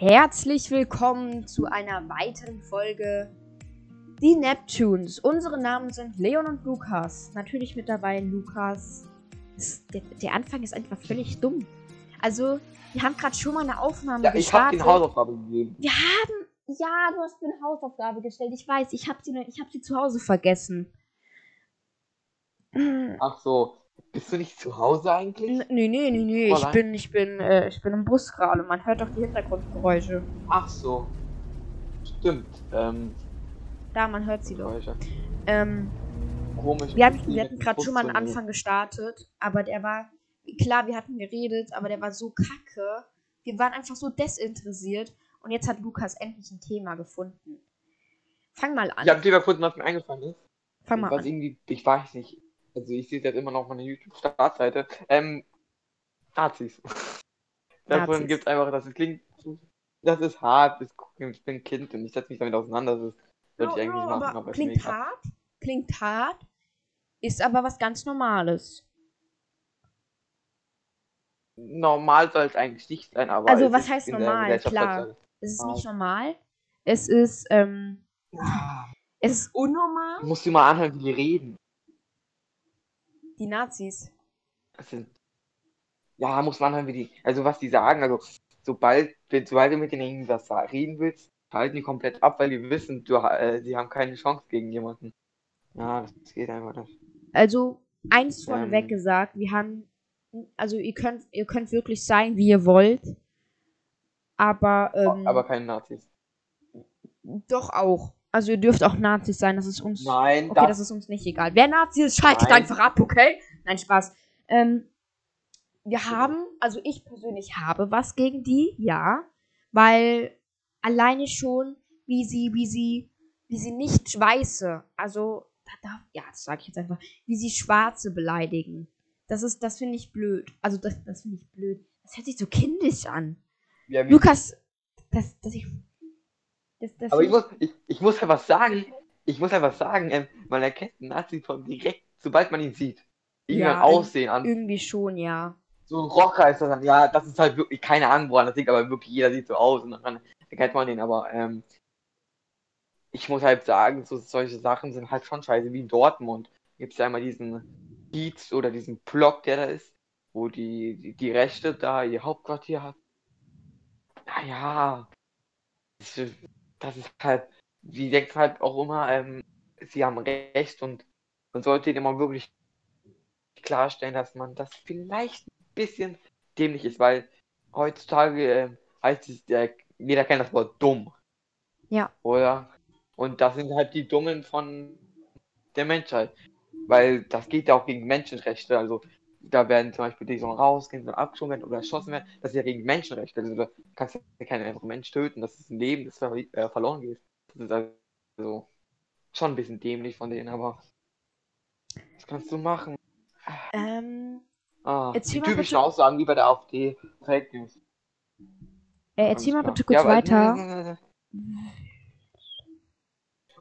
Herzlich willkommen zu einer weiteren Folge Die Neptunes. Unsere Namen sind Leon und Lukas. Natürlich mit dabei Lukas. Der, der Anfang ist einfach völlig dumm. Also, wir haben gerade schon mal eine Aufnahme Ja, ich habe gestartet. den Hausaufgabe gegeben. Wir haben. Ja, du hast mir eine Hausaufgabe gestellt. Ich weiß, ich habe sie, ich hab sie zu Hause vergessen. Ach so, bist du nicht zu Hause eigentlich? n- nee, nee, nee. Ich bin, ich bin, äh, ich bin im Bus gerade. Man hört doch die Hintergrundgeräusche. Ach so, stimmt. Ähm, Da, man hört sie doch. Ähm, komisch. wir hatten, wir hatten gerade schon mal einen. Anfang gestartet, aber der war. Klar, wir hatten geredet, aber der war so kacke. Wir waren einfach so desinteressiert. Und jetzt hat Lukas endlich ein Thema gefunden. Fang mal an. Ich habe dir mal gefunden, was mir eingefallen ist. Fang mal was an. irgendwie, ich weiß nicht. Also ich sehe jetzt immer noch auf meiner YouTube-Startseite. Ähm, Nazis. Davon gibt es einfach, das klingt, das ist hart, das, ich bin ein Kind und ich setze mich damit auseinander. Das würde ich eigentlich machen, aber klingt mir egal. hart, klingt hart, ist aber was ganz Normales. Normal soll es eigentlich nicht sein, aber. Also, was heißt normal? Klar. Es ist nicht normal. Es ist, ähm, Ah, es ist unnormal. Musst du mal anhören, wie die reden. Die Nazis. Das sind. Ja, muss man anhören, wie die. Also, was die sagen. Also, sobald, wenn- sobald du mit denen irgendwas reden willst, halten die komplett ab, weil die wissen, du, äh, die haben keine Chance gegen jemanden. Ja, das geht einfach nicht. Also, eins vorneweg Ähm. gesagt, wir haben, also ihr könnt, ihr könnt wirklich sein, wie ihr wollt. Aber, ähm, Aber keine Nazis. doch auch. Also ihr dürft auch Nazis sein, das ist uns. Nein, Okay, das, das ist uns nicht egal. Wer Nazi ist, schaltet Nein. einfach ab, okay? Nein, Spaß. Ähm, wir haben, also ich persönlich habe was gegen die, ja. Weil alleine schon, wie sie, wie sie, wie sie nicht Weiße, also, da, da, ja, das sage ich jetzt einfach, wie sie Schwarze beleidigen. Das ist, das finde ich blöd. Also das, das finde ich blöd. Das hört sich so kindisch an. ja, Lukas, das, das ich. Das, das aber ich muss, ich, ich muss was sagen. Ich muss was sagen. Ähm, man erkennt einen Nazi von direkt, sobald man ihn sieht. Irgendwann Ja, Aussehen an. irgendwie schon, ja. so ein Rocker ist das dann, ja, das ist halt wirklich, keine Ahnung, woran das liegt, aber wirklich jeder sieht so aus und dann erkennt man den, aber ähm, ich muss halt sagen, so solche Sachen sind halt schon scheiße, wie in Dortmund. Gibt es ja einmal diesen Kiez oder diesen Block, der da ist, wo die, die, die Rechte da ihr Hauptquartier hat. Naja, das ist, halt, die denken halt auch immer, ähm, sie haben Recht und man sollte ihnen immer wirklich klarstellen, dass man das vielleicht ein bisschen dämlich ist, weil heutzutage äh, heißt es, äh, jeder kennt das Wort dumm. Ja. Oder? Und das sind halt die Dummen von der Menschheit. Weil das geht ja auch gegen Menschenrechte. Also da werden zum Beispiel die sollen rausgehen, sollen abgeschoben werden oder erschossen werden. Das ist ja gegen Menschenrechte. Also da kannst du ja keinen einfach Mensch töten. Das ist ein Leben, das ver äh, verloren geht. Das ist also schon ein bisschen dämlich von denen, aber was kannst du machen? Ähm, Ah, die typischen bitte- Aussagen wie bei der AfD. Fake News. äh, erzähl mal bitte kurz weiter. aber-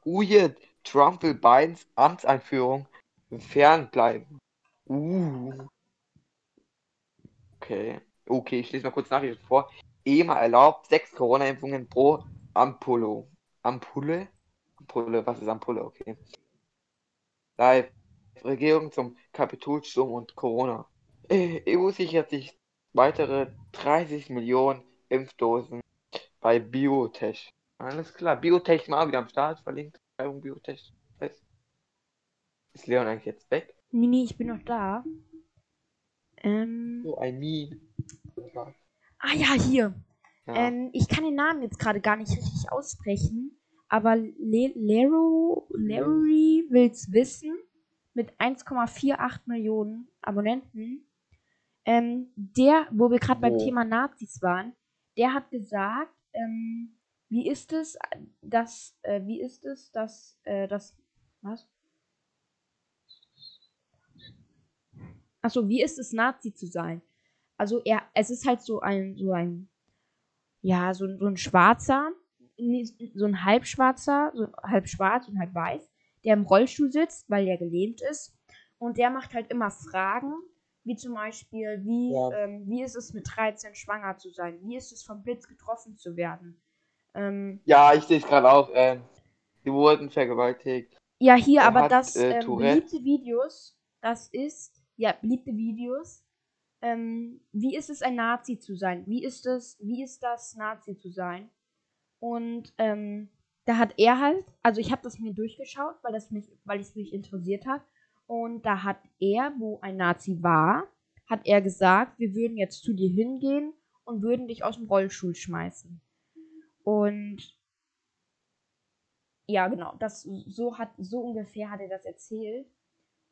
Uh, hier, Trump will Bidens Amtseinführung fernbleiben. Uh. Okay. Okay, ich lese mal kurz Nachrichten vor. EMA erlaubt sechs Corona-Impfungen pro Ampulle. Ampulle? Ampulle, was ist Ampulle? Okay. Live. Regierung zum Kapitolsturm und Corona. Äh, EU sichert sich weitere 30 Millionen Impfdosen bei Biotech. Alles klar, Biotech mal wieder am Start, verlinkt. Biotech. Ist Leon eigentlich jetzt weg? Nee, nee, ich bin noch da. Ähm, So, I mean. ah ja, hier. Ja. Ähm, ich kann den Namen jetzt gerade gar nicht richtig aussprechen, aber Le Lero, Leroy will's wissen mit 1,48 Millionen Abonnenten. Ähm, der, wo wir gerade beim Wo? Thema Nazis waren, der hat gesagt, ähm, wie ist es, dass, äh, wie ist es, dass, äh, das, was? Achso, wie ist es, Nazi zu sein? Also er, es ist halt so ein, so ein, ja, so, ein- so ein schwarzer, so ein halbschwarzer, so halb schwarz und halb weiß, der im Rollstuhl sitzt, weil der gelähmt ist. Und der macht halt immer Fragen, Wie zum Beispiel, wie, Ja. ähm, wie ist es mit 13 schwanger zu sein? Wie ist es vom Blitz getroffen zu werden? Ähm, Ja, ich sehe es gerade auch. Ähm, die wurden vergewaltigt. ja, hier, Er aber hat, das äh, ähm, beliebte Videos, das ist, ja, beliebte Videos. Ähm, wie ist es, ein Nazi zu sein? Wie ist es, wie ist das, Nazi zu sein? Und ähm, da hat er halt, also ich habe das mir durchgeschaut, weil das mich, weil es mich interessiert hat. Und da hat er, wo ein Nazi war, hat er gesagt, wir würden jetzt zu dir hingehen und würden dich aus dem Rollstuhl schmeißen. Und ja, genau, das so hat so ungefähr hat er das erzählt.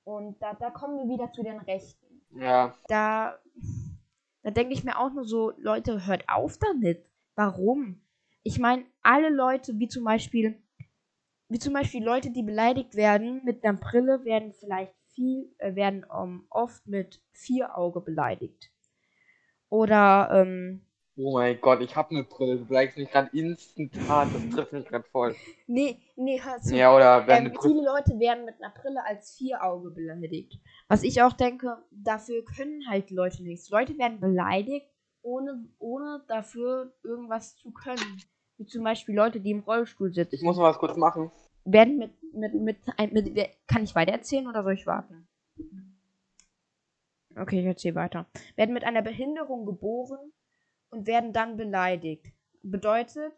Und da, da kommen wir wieder zu den Rechten Ja. da, da denke ich mir auch nur so, Leute, hört auf damit. Warum? Ich meine, alle Leute, wie zum Beispiel, wie zum Beispiel Leute, die beleidigt werden mit einer Brille, werden vielleicht viel, äh, werden ähm, oft mit vier Auge beleidigt. Oder, ähm, Oh mein Gott, ich habe eine Brille. Du bleibst mich gerade instantan. Das trifft mich gerade voll. nee, nee, hör zu. Ja, oder wenn Ähm, viele Leute werden mit einer Brille als Vierauge beleidigt. Was ich auch denke, dafür können halt Leute nichts. Leute werden beleidigt, ohne, ohne dafür irgendwas zu können. Wie zum Beispiel Leute, die im Rollstuhl sitzen. Ich muss mal was kurz machen. werden mit, mit, mit, mit, wer- kann ich weiter erzählen oder soll ich warten? Okay, ich erzähle weiter. Werden mit einer Behinderung geboren und werden dann beleidigt. Bedeutet,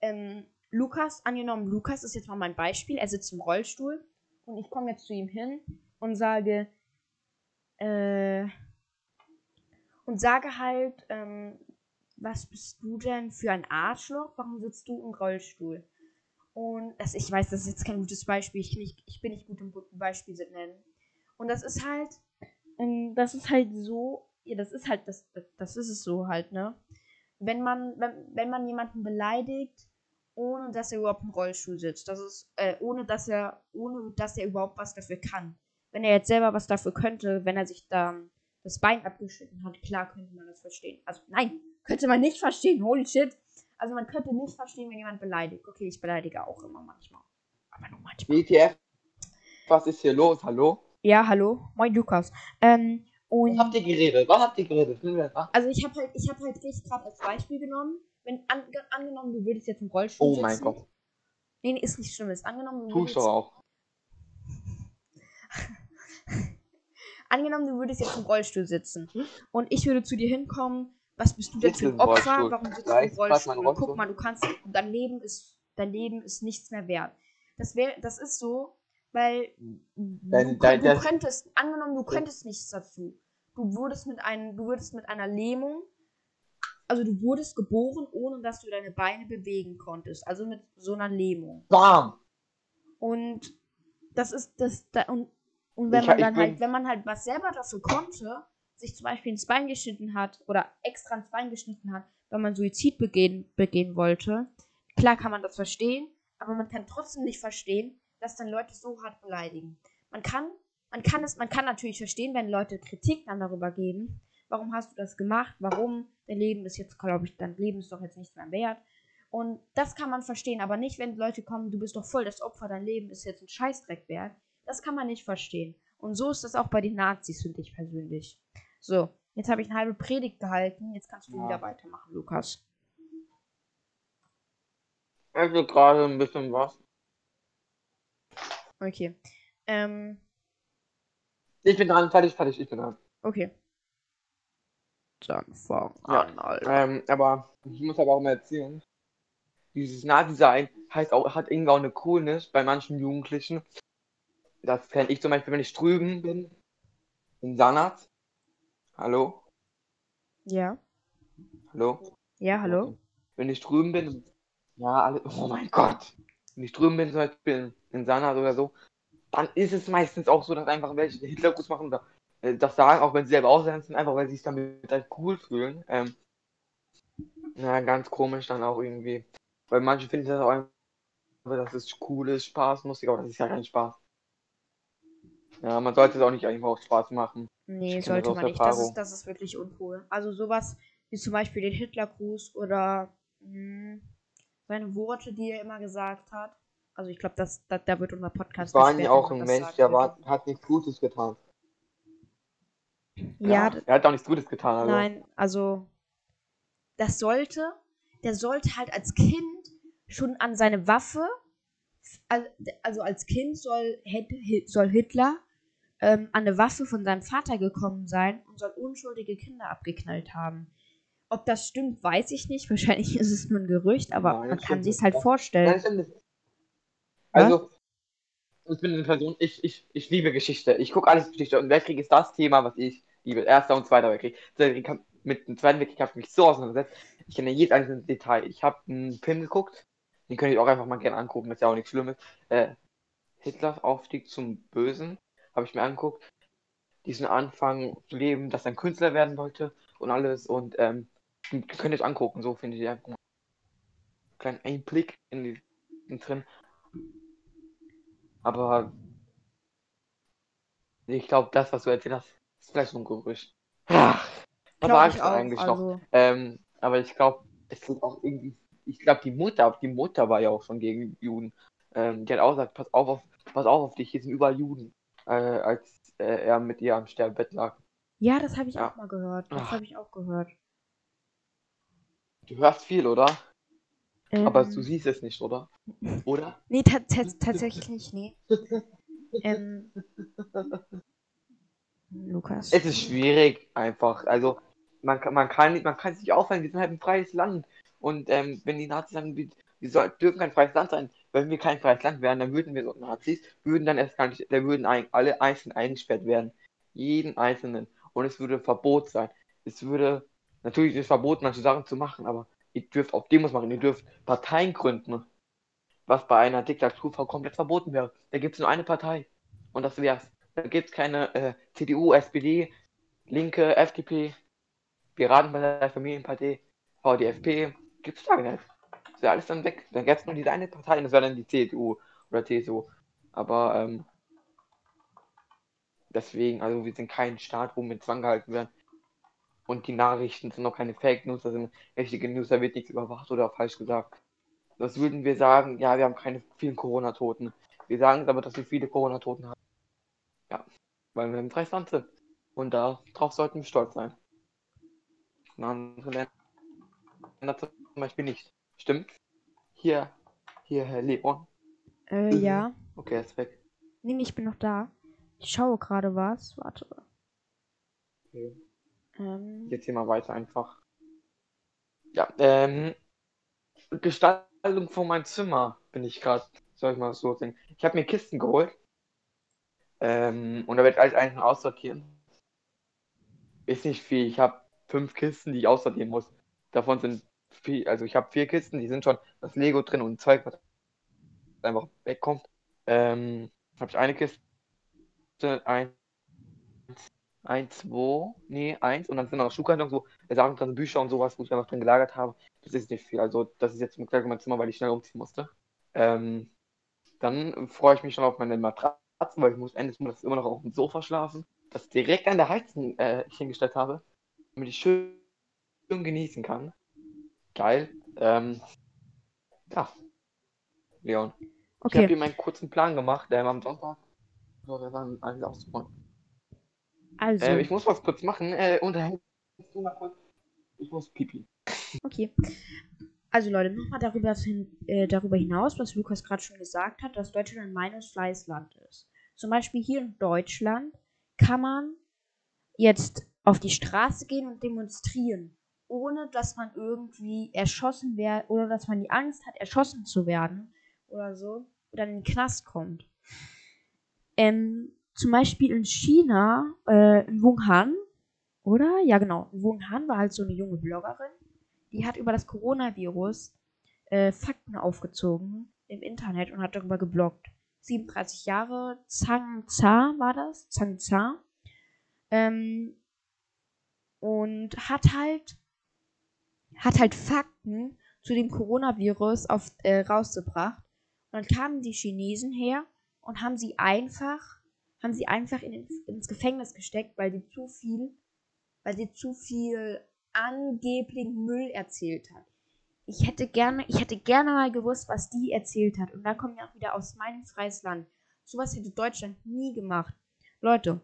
ähm, Lukas, angenommen, Lukas ist jetzt mal mein Beispiel, er sitzt im Rollstuhl und ich komme jetzt zu ihm hin und sage, äh, und sage halt, ähm, was bist du denn für ein Arschloch? Warum sitzt du im Rollstuhl? Und das, ich weiß, das ist jetzt kein gutes Beispiel. Ich, nicht, ich bin nicht gut im Beispiel zu nennen. Und das ist halt, ähm, das ist halt so, ja, das ist halt, das, das, das ist es so halt, ne? Wenn man, wenn, wenn man jemanden beleidigt, ohne dass er überhaupt im Rollstuhl sitzt, das ist, äh, ohne dass er, ohne dass er überhaupt was dafür kann. Wenn er jetzt selber was dafür könnte, wenn er sich da das Bein abgeschnitten hat, klar könnte man das verstehen. Also nein, könnte man nicht verstehen, holy shit. Also man könnte nicht verstehen, wenn jemand beleidigt. Okay, ich beleidige auch immer manchmal. Aber nur manchmal. WTF? Was ist hier los? Hallo? Ja, hallo, moin Lukas. Ähm, und Was habt ihr geredet? Was habt ihr geredet? Also ich habe halt, ich habe halt dich gerade als Beispiel genommen. Wenn an, angenommen, du würdest jetzt im Rollstuhl Oh sitzen. mein Gott. Nee, nee, ist nicht schlimm. Ist angenommen, du Tust du auch. angenommen, du würdest jetzt im Rollstuhl sitzen und ich würde zu dir hinkommen. Was bist du denn für ein Opfer? Rollstuhl. Warum sitzt du Ja, im Rollstuhl? Rollstuhl. Guck mal, du kannst, dein Leben ist, dein Leben ist nichts mehr wert. Das wäre, das ist so, weil Dein- du, dein- du könntest, angenommen, du könntest nichts dazu. Du wurdest mit einem, du würdest mit einer Lähmung, also du wurdest geboren, ohne dass du deine Beine bewegen konntest. Also mit so einer Lähmung. Bam! Und das ist das da, und, und wenn Ich- man dann halt, wenn man halt was selber dafür konnte, sich zum Beispiel ins Bein geschnitten hat oder extra ins Bein geschnitten hat, weil man Suizid begehen, begehen wollte, klar kann man das verstehen, aber man kann trotzdem nicht verstehen, dass dann Leute so hart beleidigen. Man kann, man kann es, man kann natürlich verstehen, wenn Leute Kritik dann darüber geben. Warum hast du das gemacht? Warum? Dein Leben ist jetzt, glaube ich, dein Leben ist doch jetzt nichts mehr wert. Und das kann man verstehen, aber nicht, wenn Leute kommen, du bist doch voll das Opfer, dein Leben ist jetzt ein Scheißdreck wert. Das kann man nicht verstehen. Und so ist das auch bei den Nazis, finde ich persönlich. So, jetzt habe ich eine halbe Predigt gehalten, jetzt kannst du Ja. wieder weitermachen, Lukas. Also gerade ein bisschen was. Okay. Ähm, Ich bin dran, fertig, fertig, ich bin dran. okay. Dann fang Ja. an, Alter. Ähm, aber ich muss aber auch mal erzählen. Dieses Nazi-Sein heißt auch, hat irgendwie auch eine Coolness bei manchen Jugendlichen. Das kenne ich zum Beispiel, wenn ich drüben bin. In Sanat. Hallo? Ja. Hallo? Ja, hallo? Wenn ich drüben bin, ja, alle, oh mein Gott. Wenn ich drüben bin, zum Beispiel in, Sanat oder so, dann ist es meistens auch so, dass einfach welche den Hitlergruß machen oder äh, das sagen, auch wenn sie selber Ausländer sind, einfach weil sie sich damit halt cool fühlen. Ähm, ja, ganz komisch dann auch irgendwie. Weil manche finden das auch einfach, dass es cool ist, Spaß, lustig, aber das ist ja kein Spaß. Ja, man sollte es auch nicht einfach auch Spaß machen. Nee, sollte man nicht. Das ist, das ist wirklich uncool. Also sowas wie zum Beispiel den Hitlergruß oder mh, seine Worte, die er immer gesagt hat. Also ich glaube, das, da, da wird unser Podcast war wenn auch ein Mensch, sagt, der war, hat nichts Gutes getan. Ja, er hat auch nichts Gutes getan. Also. nein, also das sollte, der sollte halt als Kind schon an seine Waffe, al- also als Kind soll, soll Hitler ähm, an eine Waffe von seinem Vater gekommen sein und soll unschuldige Kinder abgeknallt haben. Ob das stimmt, weiß ich nicht. Wahrscheinlich ist es nur ein Gerücht, aber Nein, man kann sich halt Nein, vorstellen. stimmt Also, ich bin eine Person, ich, ich, ich liebe Geschichte. Ich gucke alles Geschichte. Und Weltkrieg ist das Thema, was ich liebe. Erster und Zweiter Weltkrieg. Mit dem Zweiten Weltkrieg habe ich mich so auseinandergesetzt. Ich kenne jedes einzelne Detail. Ich habe einen Film geguckt. Den könnt ihr auch einfach mal gerne angucken. Das ist ja auch nichts Schlimmes. Äh, Hitlers Aufstieg zum Bösen habe ich mir angeguckt. Diesen Anfang zu leben, dass er ein Künstler werden wollte und alles. Und ähm, könnt ihr euch angucken. So findet ihr einfach einen kleinen Einblick in die in drin. Aber ich glaube, das, was du erzählt hast, ist vielleicht nur ein Gerücht. Ach, was sagst ich auch, eigentlich noch? also- Ähm, aber ich glaube, es sind auch irgendwie, ich glaube, die Mutter, die Mutter war ja auch schon gegen Juden. Ähm, die hat auch gesagt, pass auf, auf pass auf auf dich, hier sind überall Juden, äh, als äh, er mit ihr am Sterbebett lag. Ja, das habe ich Ja. auch mal gehört. Das habe ich auch gehört. Du hörst viel, oder? Aber Ähm, du siehst es nicht, oder? Oder? Nee, ta ta tatsächlich, nee. ähm, Lukas. Es ist schwierig, einfach. Also, man, kann- man, kann, man kann sich nicht aufhalten, wir sind halt ein freies Land. Und ähm, wenn die Nazis sagen, wir, wir dürfen kein freies Land sein, wenn wir kein freies Land wären, dann würden wir so Nazis, würden dann erst gar nicht, dann würden ein, alle einzeln eingesperrt werden. Jeden einzelnen. Und es würde Verbot sein. Es würde, natürlich ist es verboten, manche Sachen zu machen, aber ihr dürft auch Demos machen, ihr dürft Parteien gründen. Was bei einer Diktatur komplett verboten wäre. Da gibt es nur eine Partei. Und das wär's. Da gibt es keine äh, CDU, SPD, Linke, FDP, Piratenpartei, Familienpartei, VDFP. Gibt's da nicht. Das wäre alles dann weg. Dann gäbe es nur diese eine Partei und das wäre dann die CDU oder CSU. Aber ähm, deswegen, also wir sind kein Staat, wo wir mit Zwang gehalten werden. Und die Nachrichten sind noch keine Fake News, das sind richtige News, da wird nichts überwacht oder falsch gesagt. Das würden wir sagen, ja, wir haben keine vielen Corona-Toten. Wir sagen aber, dass wir viele Corona-Toten haben. Ja, weil wir im Dreisland sind. Und darauf sollten wir stolz sein. In anderen Ländern zum Beispiel nicht. Stimmt? Hier, hier, Herr Leon. Äh, Mhm. ja. Okay, er ist weg. Nee, nee, ich bin noch da. Ich schaue gerade was. Warte. Okay. Ähm, Jetzt hier mal weiter einfach. Ja, ähm, Gestaltung von meinem Zimmer bin ich gerade, soll ich mal so sehen. Ich habe mir Kisten geholt. Ähm, und da werde ich alles einzeln aussortieren. Ist nicht viel. Ich habe fünf Kisten, die ich aussortieren muss. Davon sind viel, also ich habe vier Kisten, die sind schon das Lego drin und Zeug, was einfach wegkommt. Ähm, habe ich eine Kiste, ein, ein, zwei, nee, eins und dann sind noch Schuhkartons, so Sachen drin, Bücher und sowas, wo ich einfach drin gelagert habe. Das ist nicht viel. Also das ist jetzt mit mein Zimmer, weil ich schnell umziehen musste. Ähm, dann freue ich mich schon auf meine Matratze, weil ich muss endlich muss immer noch auf dem Sofa schlafen, das direkt an der Heizung äh, ich hingestellt habe, damit ich schön, schön genießen kann. Geil. Ähm, ja. Leon. Ich habe okay. hier meinen kurzen Plan gemacht, ähm, am Sonntag. So, wir waren alles auszuräumen. Also, Äh, ich muss was kurz machen. Äh, unterhältst du mal kurz? Ich muss pipi. okay. Also Leute, nochmal darüber, hin, äh, darüber hinaus, was Lukas gerade schon gesagt hat, dass Deutschland ein meinungsfreies Land ist. Zum Beispiel hier in Deutschland kann man jetzt auf die Straße gehen und demonstrieren, ohne dass man irgendwie erschossen wird oder dass man die Angst hat, erschossen zu werden oder so oder in den Knast kommt. Ähm, zum Beispiel in China, äh, in Wuhan, oder? Ja, genau. In Wuhan war halt so eine junge Bloggerin, die hat über das Coronavirus äh, Fakten aufgezogen im Internet und hat darüber gebloggt. 37 Jahre, Zhang Za war das, Zhang Za. Ähm, und hat halt hat halt Fakten zu dem Coronavirus auf, äh, rausgebracht. Und dann kamen die Chinesen her und haben sie einfach, haben sie einfach in, ins Gefängnis gesteckt, weil sie zu viel, weil sie zu viel angeblichen Müll erzählt hat. Ich hätte gerne, ich hätte gerne mal gewusst, was die erzählt hat. Und da kommen wir auch wieder aus meinem freies Land. Sowas hätte Deutschland nie gemacht. Leute,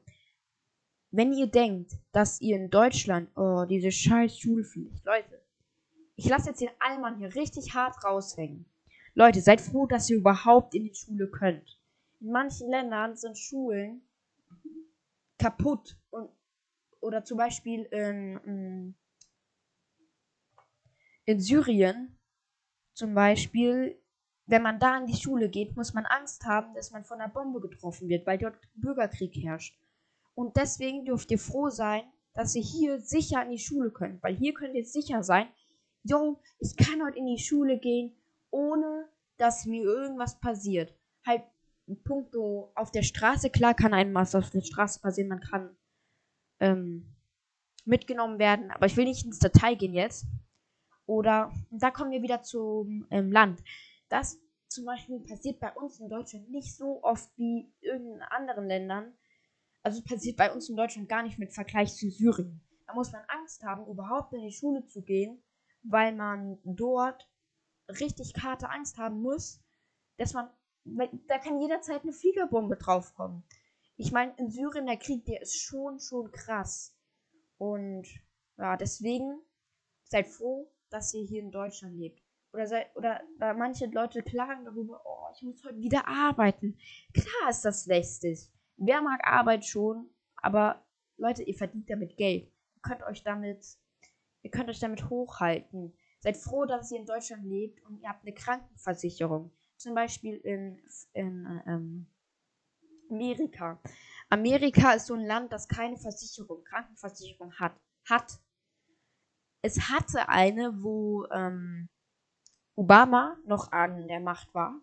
wenn ihr denkt, dass ihr in Deutschland, oh, diese scheiß Schulpflicht, Leute, ich lasse jetzt den Allmann hier richtig hart raushängen. Leute, seid froh, dass ihr überhaupt in die Schule könnt. In manchen Ländern sind Schulen kaputt und oder zum Beispiel in, in Syrien zum Beispiel, wenn man da in die Schule geht, muss man Angst haben, dass man von einer Bombe getroffen wird, weil dort Bürgerkrieg herrscht. Und deswegen dürft ihr froh sein, dass ihr hier sicher in die Schule könnt, weil hier könnt ihr sicher sein, yo, ich kann heute in die Schule gehen, ohne dass mir irgendwas passiert. Halt, punkto auf der Straße, klar kann einem was auf der Straße passieren, man kann ähm, mitgenommen werden, aber ich will nicht ins Detail gehen jetzt. Oder, da kommen wir wieder zum ähm, Land. Das zum Beispiel passiert bei uns in Deutschland nicht so oft wie in anderen Ländern. Also passiert bei uns in Deutschland gar nicht mit Vergleich zu Syrien. Da muss man Angst haben, überhaupt in die Schule zu gehen, weil man dort richtig harte Angst haben muss, dass man, da kann jederzeit eine Fliegerbombe draufkommen. Ich meine, in Syrien der Krieg, der ist schon, schon krass. Und ja, deswegen seid froh, dass ihr hier in Deutschland lebt. Oder, seid, oder, oder manche Leute klagen darüber, oh, ich muss heute wieder arbeiten. Klar ist das lästig. Wer mag Arbeit schon, aber Leute, ihr verdient damit Geld. Ihr könnt euch damit, ihr könnt euch damit hochhalten. Seid froh, dass ihr in Deutschland lebt und ihr habt eine Krankenversicherung. Zum Beispiel in, in ähm, Amerika. Amerika ist so ein Land, das keine Versicherung, Krankenversicherung hat. Hat. Es hatte eine, wo ähm, Obama noch an der Macht war.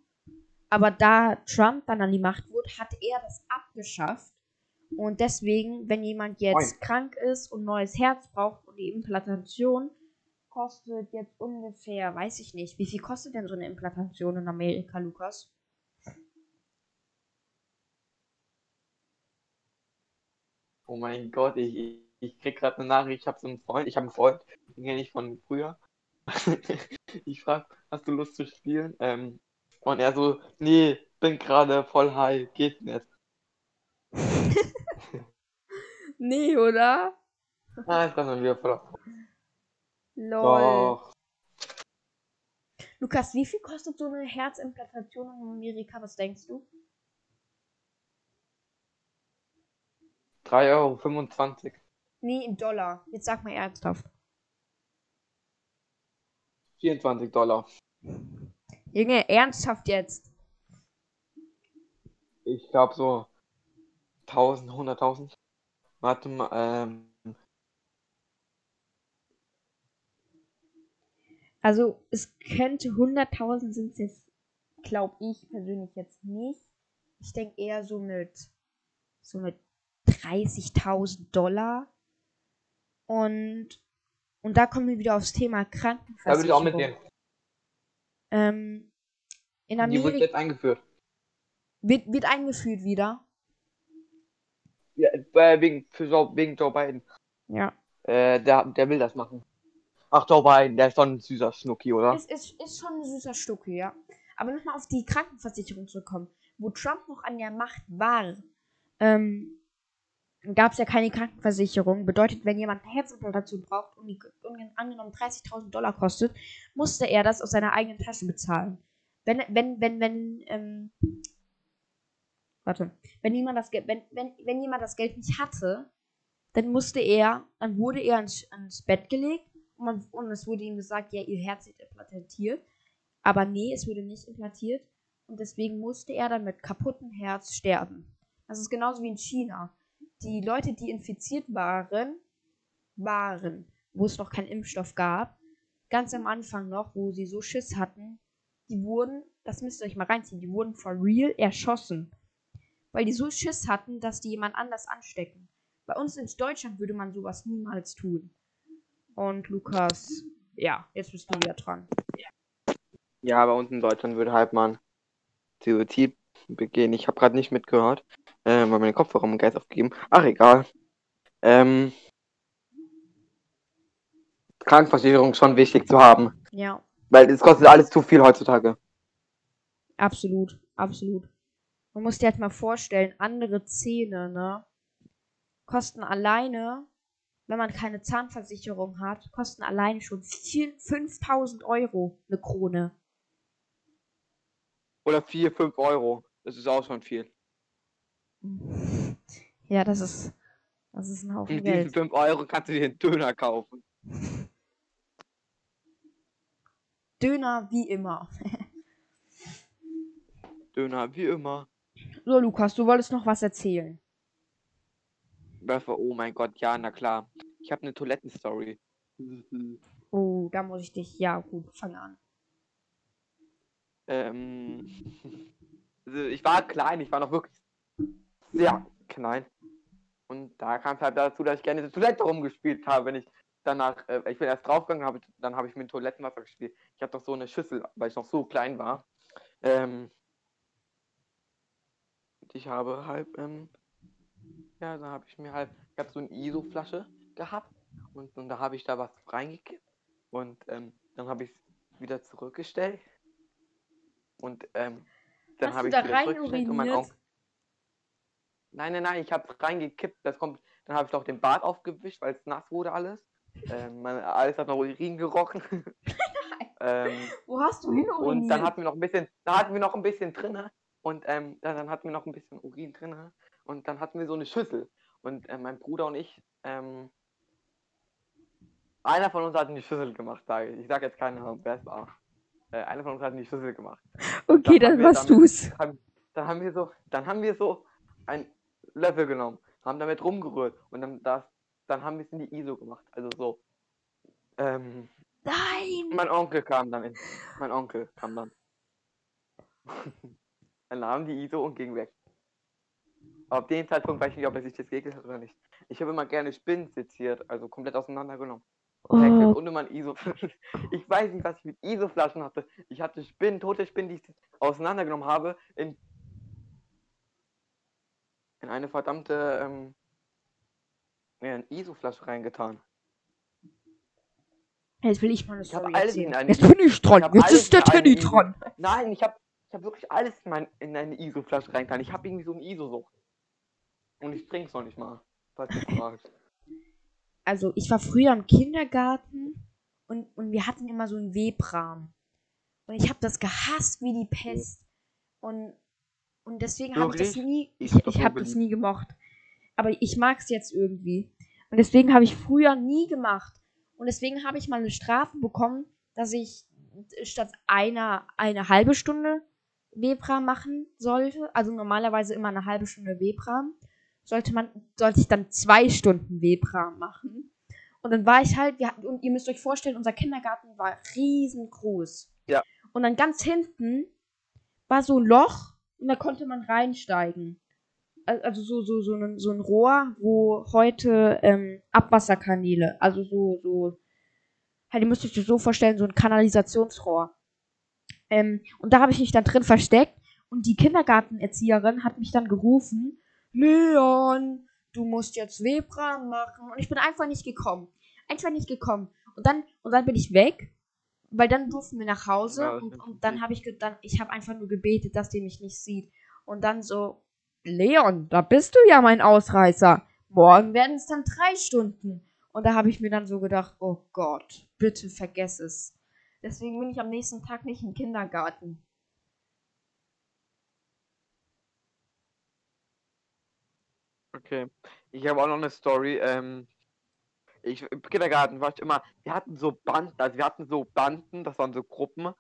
Aber da Trump dann an die Macht wurde, hat er das abgeschafft. Und deswegen, wenn jemand jetzt Moin. krank ist und neues Herz braucht und die Implantation kostet jetzt ungefähr, weiß ich nicht, wie viel kostet denn so eine Implantation in Amerika, Lukas? Oh mein Gott, ich, ich, ich krieg gerade eine Nachricht, ich habe so einen Freund, ich habe einen Freund, den kenne ich von früher. ich frage, hast du Lust zu spielen? Ähm, und er so, nee, bin gerade voll high, geht nicht. nee, oder? Ah, ist gerade wieder voll auf. Lol. Doch. Lukas, wie viel kostet so eine Herzimplantation in Amerika? Was denkst du? 3,25 Euro. Nee, in Dollar. Jetzt sag mal ernsthaft. 24 Dollar. Junge, ernsthaft jetzt. Ich glaube so 1000, 100.000. Warte mal, ähm, Also es könnte 100.000 sind es jetzt, glaube ich persönlich jetzt nicht. Ich denke eher so mit so mit 30.000 Dollar. Und und da kommen wir wieder aufs Thema Krankenversicherung. Da würde ich auch mitnehmen. Ähm, in Amerika. Die wird jetzt eingeführt. Wird, wird eingeführt wieder. Ja, äh, wegen, für, wegen Joe Biden. Ja. Äh, der, der will das machen. Ach, Joe Biden, der ist schon ein süßer Schnucki, oder? Ist, ist, ist schon ein süßer Stucki, ja. Aber nochmal auf die Krankenversicherung zurückkommen. Wo Trump noch an der Macht war, ähm, gab es ja keine Krankenversicherung. Bedeutet, wenn jemand eine Herzimplantation braucht und die angenommen 30.000 Dollar kostet, musste er das aus seiner eigenen Tasche bezahlen. Wenn, wenn, wenn, wenn, ähm, warte, wenn jemand das Geld, wenn, wenn, wenn jemand das Geld nicht hatte, dann musste er, dann wurde er ins, ins Bett gelegt und, man, und es wurde ihm gesagt, ja, ihr Herz ist implantiert. Aber nee, es wurde nicht implantiert. Und deswegen musste er dann mit kaputtem Herz sterben. Das ist genauso wie in China. Die Leute, die infiziert waren, waren, wo es noch keinen Impfstoff gab, ganz am Anfang noch, wo sie so Schiss hatten, die wurden, das müsst ihr euch mal reinziehen, die wurden for real erschossen. Weil die so Schiss hatten, dass die jemand anders anstecken. Bei uns in Deutschland würde man sowas niemals tun. Und Lukas, ja, jetzt bist du wieder dran. Ja, bei uns in Deutschland würde halt man Suizid begehen. Ich habe gerade nicht mitgehört, äh, weil meine Kopfhörer im Geist aufgegeben. Ach, egal. Ähm, Krankenversicherung schon wichtig zu haben. Ja. Weil es kostet alles zu viel heutzutage. Absolut, absolut. Man muss dir halt mal vorstellen, andere Zähne, ne? kosten alleine, wenn man keine Zahnversicherung hat, kosten alleine schon 4, 5000 Euro eine Krone. Oder 4, 5 Euro. Das ist auch schon viel. Ja, das ist, das ist ein Haufen Mit diesen Geld. 5 Euro kannst du dir einen Döner kaufen. Döner wie immer. Döner, wie immer. So, Lukas, du wolltest noch was erzählen. War, oh mein Gott, ja, na klar. Ich habe eine Toilettenstory. Oh, da muss ich dich. Ja, gut, fang an. Ähm, also ich war klein, ich war noch wirklich sehr klein. Und da kam es halt dazu, dass ich gerne die Toilette rumgespielt habe, wenn ich danach, äh, ich bin erst draufgegangen, habe, dann habe ich mit Toilettenwasser gespielt. Ich hatte doch so eine Schüssel, weil ich noch so klein war. Ähm, und ich habe halt, ähm, ja, da habe ich mir halt, ich habe so eine ISO-Flasche gehabt und, und da habe ich da was reingekippt und ähm, dann habe ich es wieder zurückgestellt und ähm, dann habe ich da wieder zurückgestellt und mein uriniert? Onkel. Nein, nein, nein, ich habe reingekippt, das kommt, dann habe ich doch den Bart aufgewischt, weil es nass wurde alles. Ähm, mein, alles hat nach Urin gerochen. ähm, Wo hast du hin und dann hatten wir noch ein bisschen, da hatten wir noch ein bisschen drinne und ähm, dann, dann hatten wir noch ein bisschen Urin drinne und dann hatten wir so eine Schüssel und äh, mein Bruder und ich, ähm, einer von uns hat in die Schüssel gemacht, sage ich. Ich sage jetzt keinen Namen, wer es war. Äh, einer von uns hat in die Schüssel gemacht. Und Okay, dann dann warst damit- du's. Haben, dann haben wir so, dann haben wir so einen Löffel genommen, haben damit rumgerührt und dann das, dann haben wir es in die ISO gemacht. Also so. Ähm, Nein! mein Onkel kam dann in. Mein Onkel kam dann. er nahm die ISO und ging weg. Aber ab dem Zeitpunkt weiß ich nicht, ob er sich das geekelt hat oder nicht. Ich habe immer gerne Spinnen seziert, also komplett auseinandergenommen. Oh, und immer ein ISO. ich weiß nicht, was ich mit ISO-Flaschen hatte. Ich hatte Spinnen, tote Spinnen, die ich auseinandergenommen habe, in, in eine verdammte ähm, ja, in ISO-Flasche reingetan. jetzt will ich mal eine Ich Story alles in eine Jetzt bin ich dran. Ich Jetzt ist der Teddy dran. Nein, ich habe ich hab wirklich alles in, mein, in eine ISO-Flasche reingetan. Ich habe irgendwie so eine ISO-Sucht. Und ich trinke es noch nicht mal. Falls du fragst. Also, ich war früher im Kindergarten und, und wir hatten immer so einen Webrahmen. Und ich habe das gehasst wie die Pest. Und, und deswegen habe ich das nie, ich, Ich habe das nie gemocht. Aber ich mag es jetzt irgendwie. Und deswegen habe ich früher nie gemacht. Und deswegen habe ich mal eine Strafe bekommen, dass ich statt einer eine halbe Stunde Webram machen sollte. Also normalerweise immer eine halbe Stunde Webram. Sollte man, sollte ich dann zwei Stunden Webram machen. Und dann war ich halt, wir, hatten- und ihr müsst euch vorstellen, unser Kindergarten war riesengroß. Ja. Und dann ganz hinten war so ein Loch und da konnte man reinsteigen. Al- Also so, so, so, ein, so ein Rohr, wo heute ähm, Abwasserkanäle, also so, so, halt, ihr müsst euch das so vorstellen, so ein Kanalisationsrohr. Ähm, und da habe ich mich dann drin versteckt und die Kindergartenerzieherin hat mich dann gerufen, Leon, du musst jetzt Webram machen. Und ich bin einfach nicht gekommen. Einfach nicht gekommen. Und dann, und dann bin ich weg, weil dann durften wir nach Hause Ja, und, und dann habe ich dann, ich habe einfach nur gebetet, dass die mich nicht sieht. Und dann so, Leon, da bist du ja mein Ausreißer. Morgen werden es dann drei Stunden. Und da habe ich mir dann so gedacht, oh Gott, bitte vergess es. Deswegen bin ich am nächsten Tag nicht im Kindergarten. Okay. Ich habe auch noch eine Story. Ähm, ich, Im Kindergarten war ich immer, wir hatten so Banden, also wir hatten so Banden, das waren so Gruppen.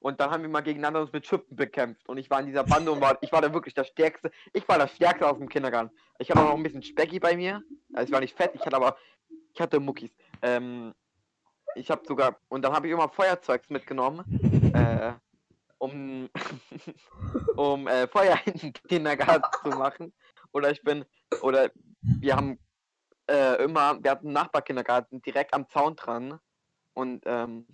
Und dann haben wir mal gegeneinander uns mit Schippen bekämpft. Und ich war in dieser Bande und war, ich war da wirklich der Stärkste. Ich war der Stärkste aus dem Kindergarten. Ich hatte auch noch ein bisschen Specki bei mir. Also ich war nicht fett, ich hatte aber, ich hatte Muckis. Ähm, ich habe sogar, und dann habe ich immer Feuerzeugs mitgenommen, äh, um, um äh, Feuer in den Kindergarten zu machen. Oder ich bin, oder wir haben äh, immer, wir hatten einen Nachbarkindergarten direkt am Zaun dran. Und ähm,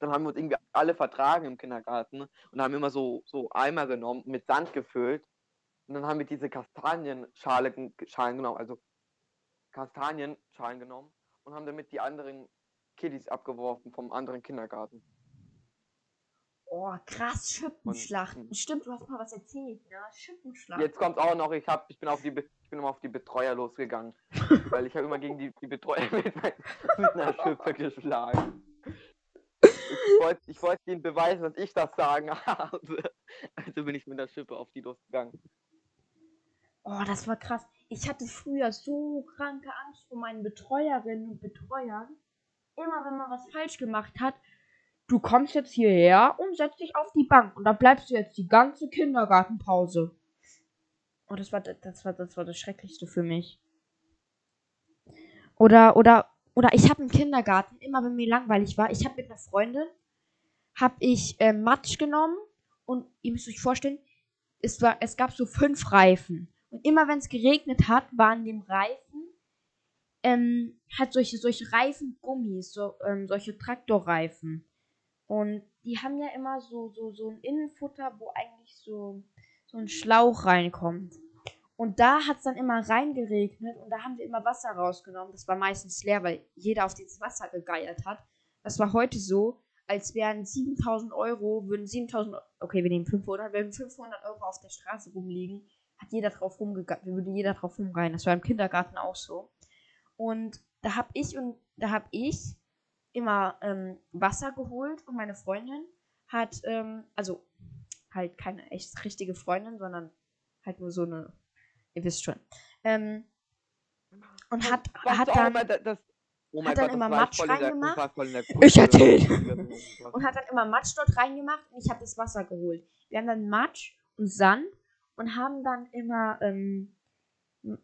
dann haben wir uns irgendwie alle vertragen im Kindergarten und haben immer so, so Eimer genommen, mit Sand gefüllt. Und dann haben wir diese Kastanienschale Schalen genommen, also Kastanienschalen genommen und haben damit die anderen Kiddies abgeworfen vom anderen Kindergarten. Oh, krass, Schippenschlachten. Und- Stimmt, du hast mal was erzählt, ne? Schippenschlachten. Jetzt kommt auch noch, ich hab, ich bin auf die, Be- ich bin immer auf die Betreuer losgegangen. weil ich habe immer gegen die, die Betreuer mit, mit einer Schippe geschlagen. Ich wollte ich wollt ihnen beweisen, dass ich das sagen habe. Also bin ich mit der Schippe auf die losgegangen. Oh, das war krass. Ich hatte früher so kranke Angst vor meinen Betreuerinnen und Betreuern. Immer wenn man was falsch gemacht hat, du kommst jetzt hierher und setzt dich auf die Bank und da bleibst du jetzt die ganze Kindergartenpause. Oh, das war das war das war das Schrecklichste für mich. Oder oder oder ich habe im Kindergarten immer, wenn mir langweilig war, ich habe mit einer Freundin habe ich äh, Matsch genommen und ihr müsst euch vorstellen, es war es gab so fünf Reifen und immer wenn es geregnet hat, waren dem Reifen ähm, hat solche solche Reifengummis, so ähm, solche Traktorreifen. Und die haben ja immer so, so, so ein Innenfutter, wo eigentlich so, so ein Schlauch reinkommt. Und da hat es dann immer reingeregnet und da haben wir immer Wasser rausgenommen. Das war meistens leer, weil jeder auf dieses Wasser gegeiert hat. Das war heute so, als wären 7000 Euro, würden 7000, okay, wir nehmen 500, wenn 500 Euro auf der Straße rumliegen, hat jeder drauf rumgegangen, würde jeder drauf rumrein. Das war im Kindergarten auch so. Und da hab ich und da hab ich immer ähm, Wasser geholt und meine Freundin hat, ähm, also halt keine echt richtige Freundin, sondern halt nur so eine, ihr wisst schon. Ähm, und hat, Was hat dann, immer da- das, oh hat dann Gott, immer Matsch reingemacht. Ich erzähl. und hat dann immer Matsch dort reingemacht und ich habe das Wasser geholt. Wir haben dann Matsch und Sand und haben dann immer ähm,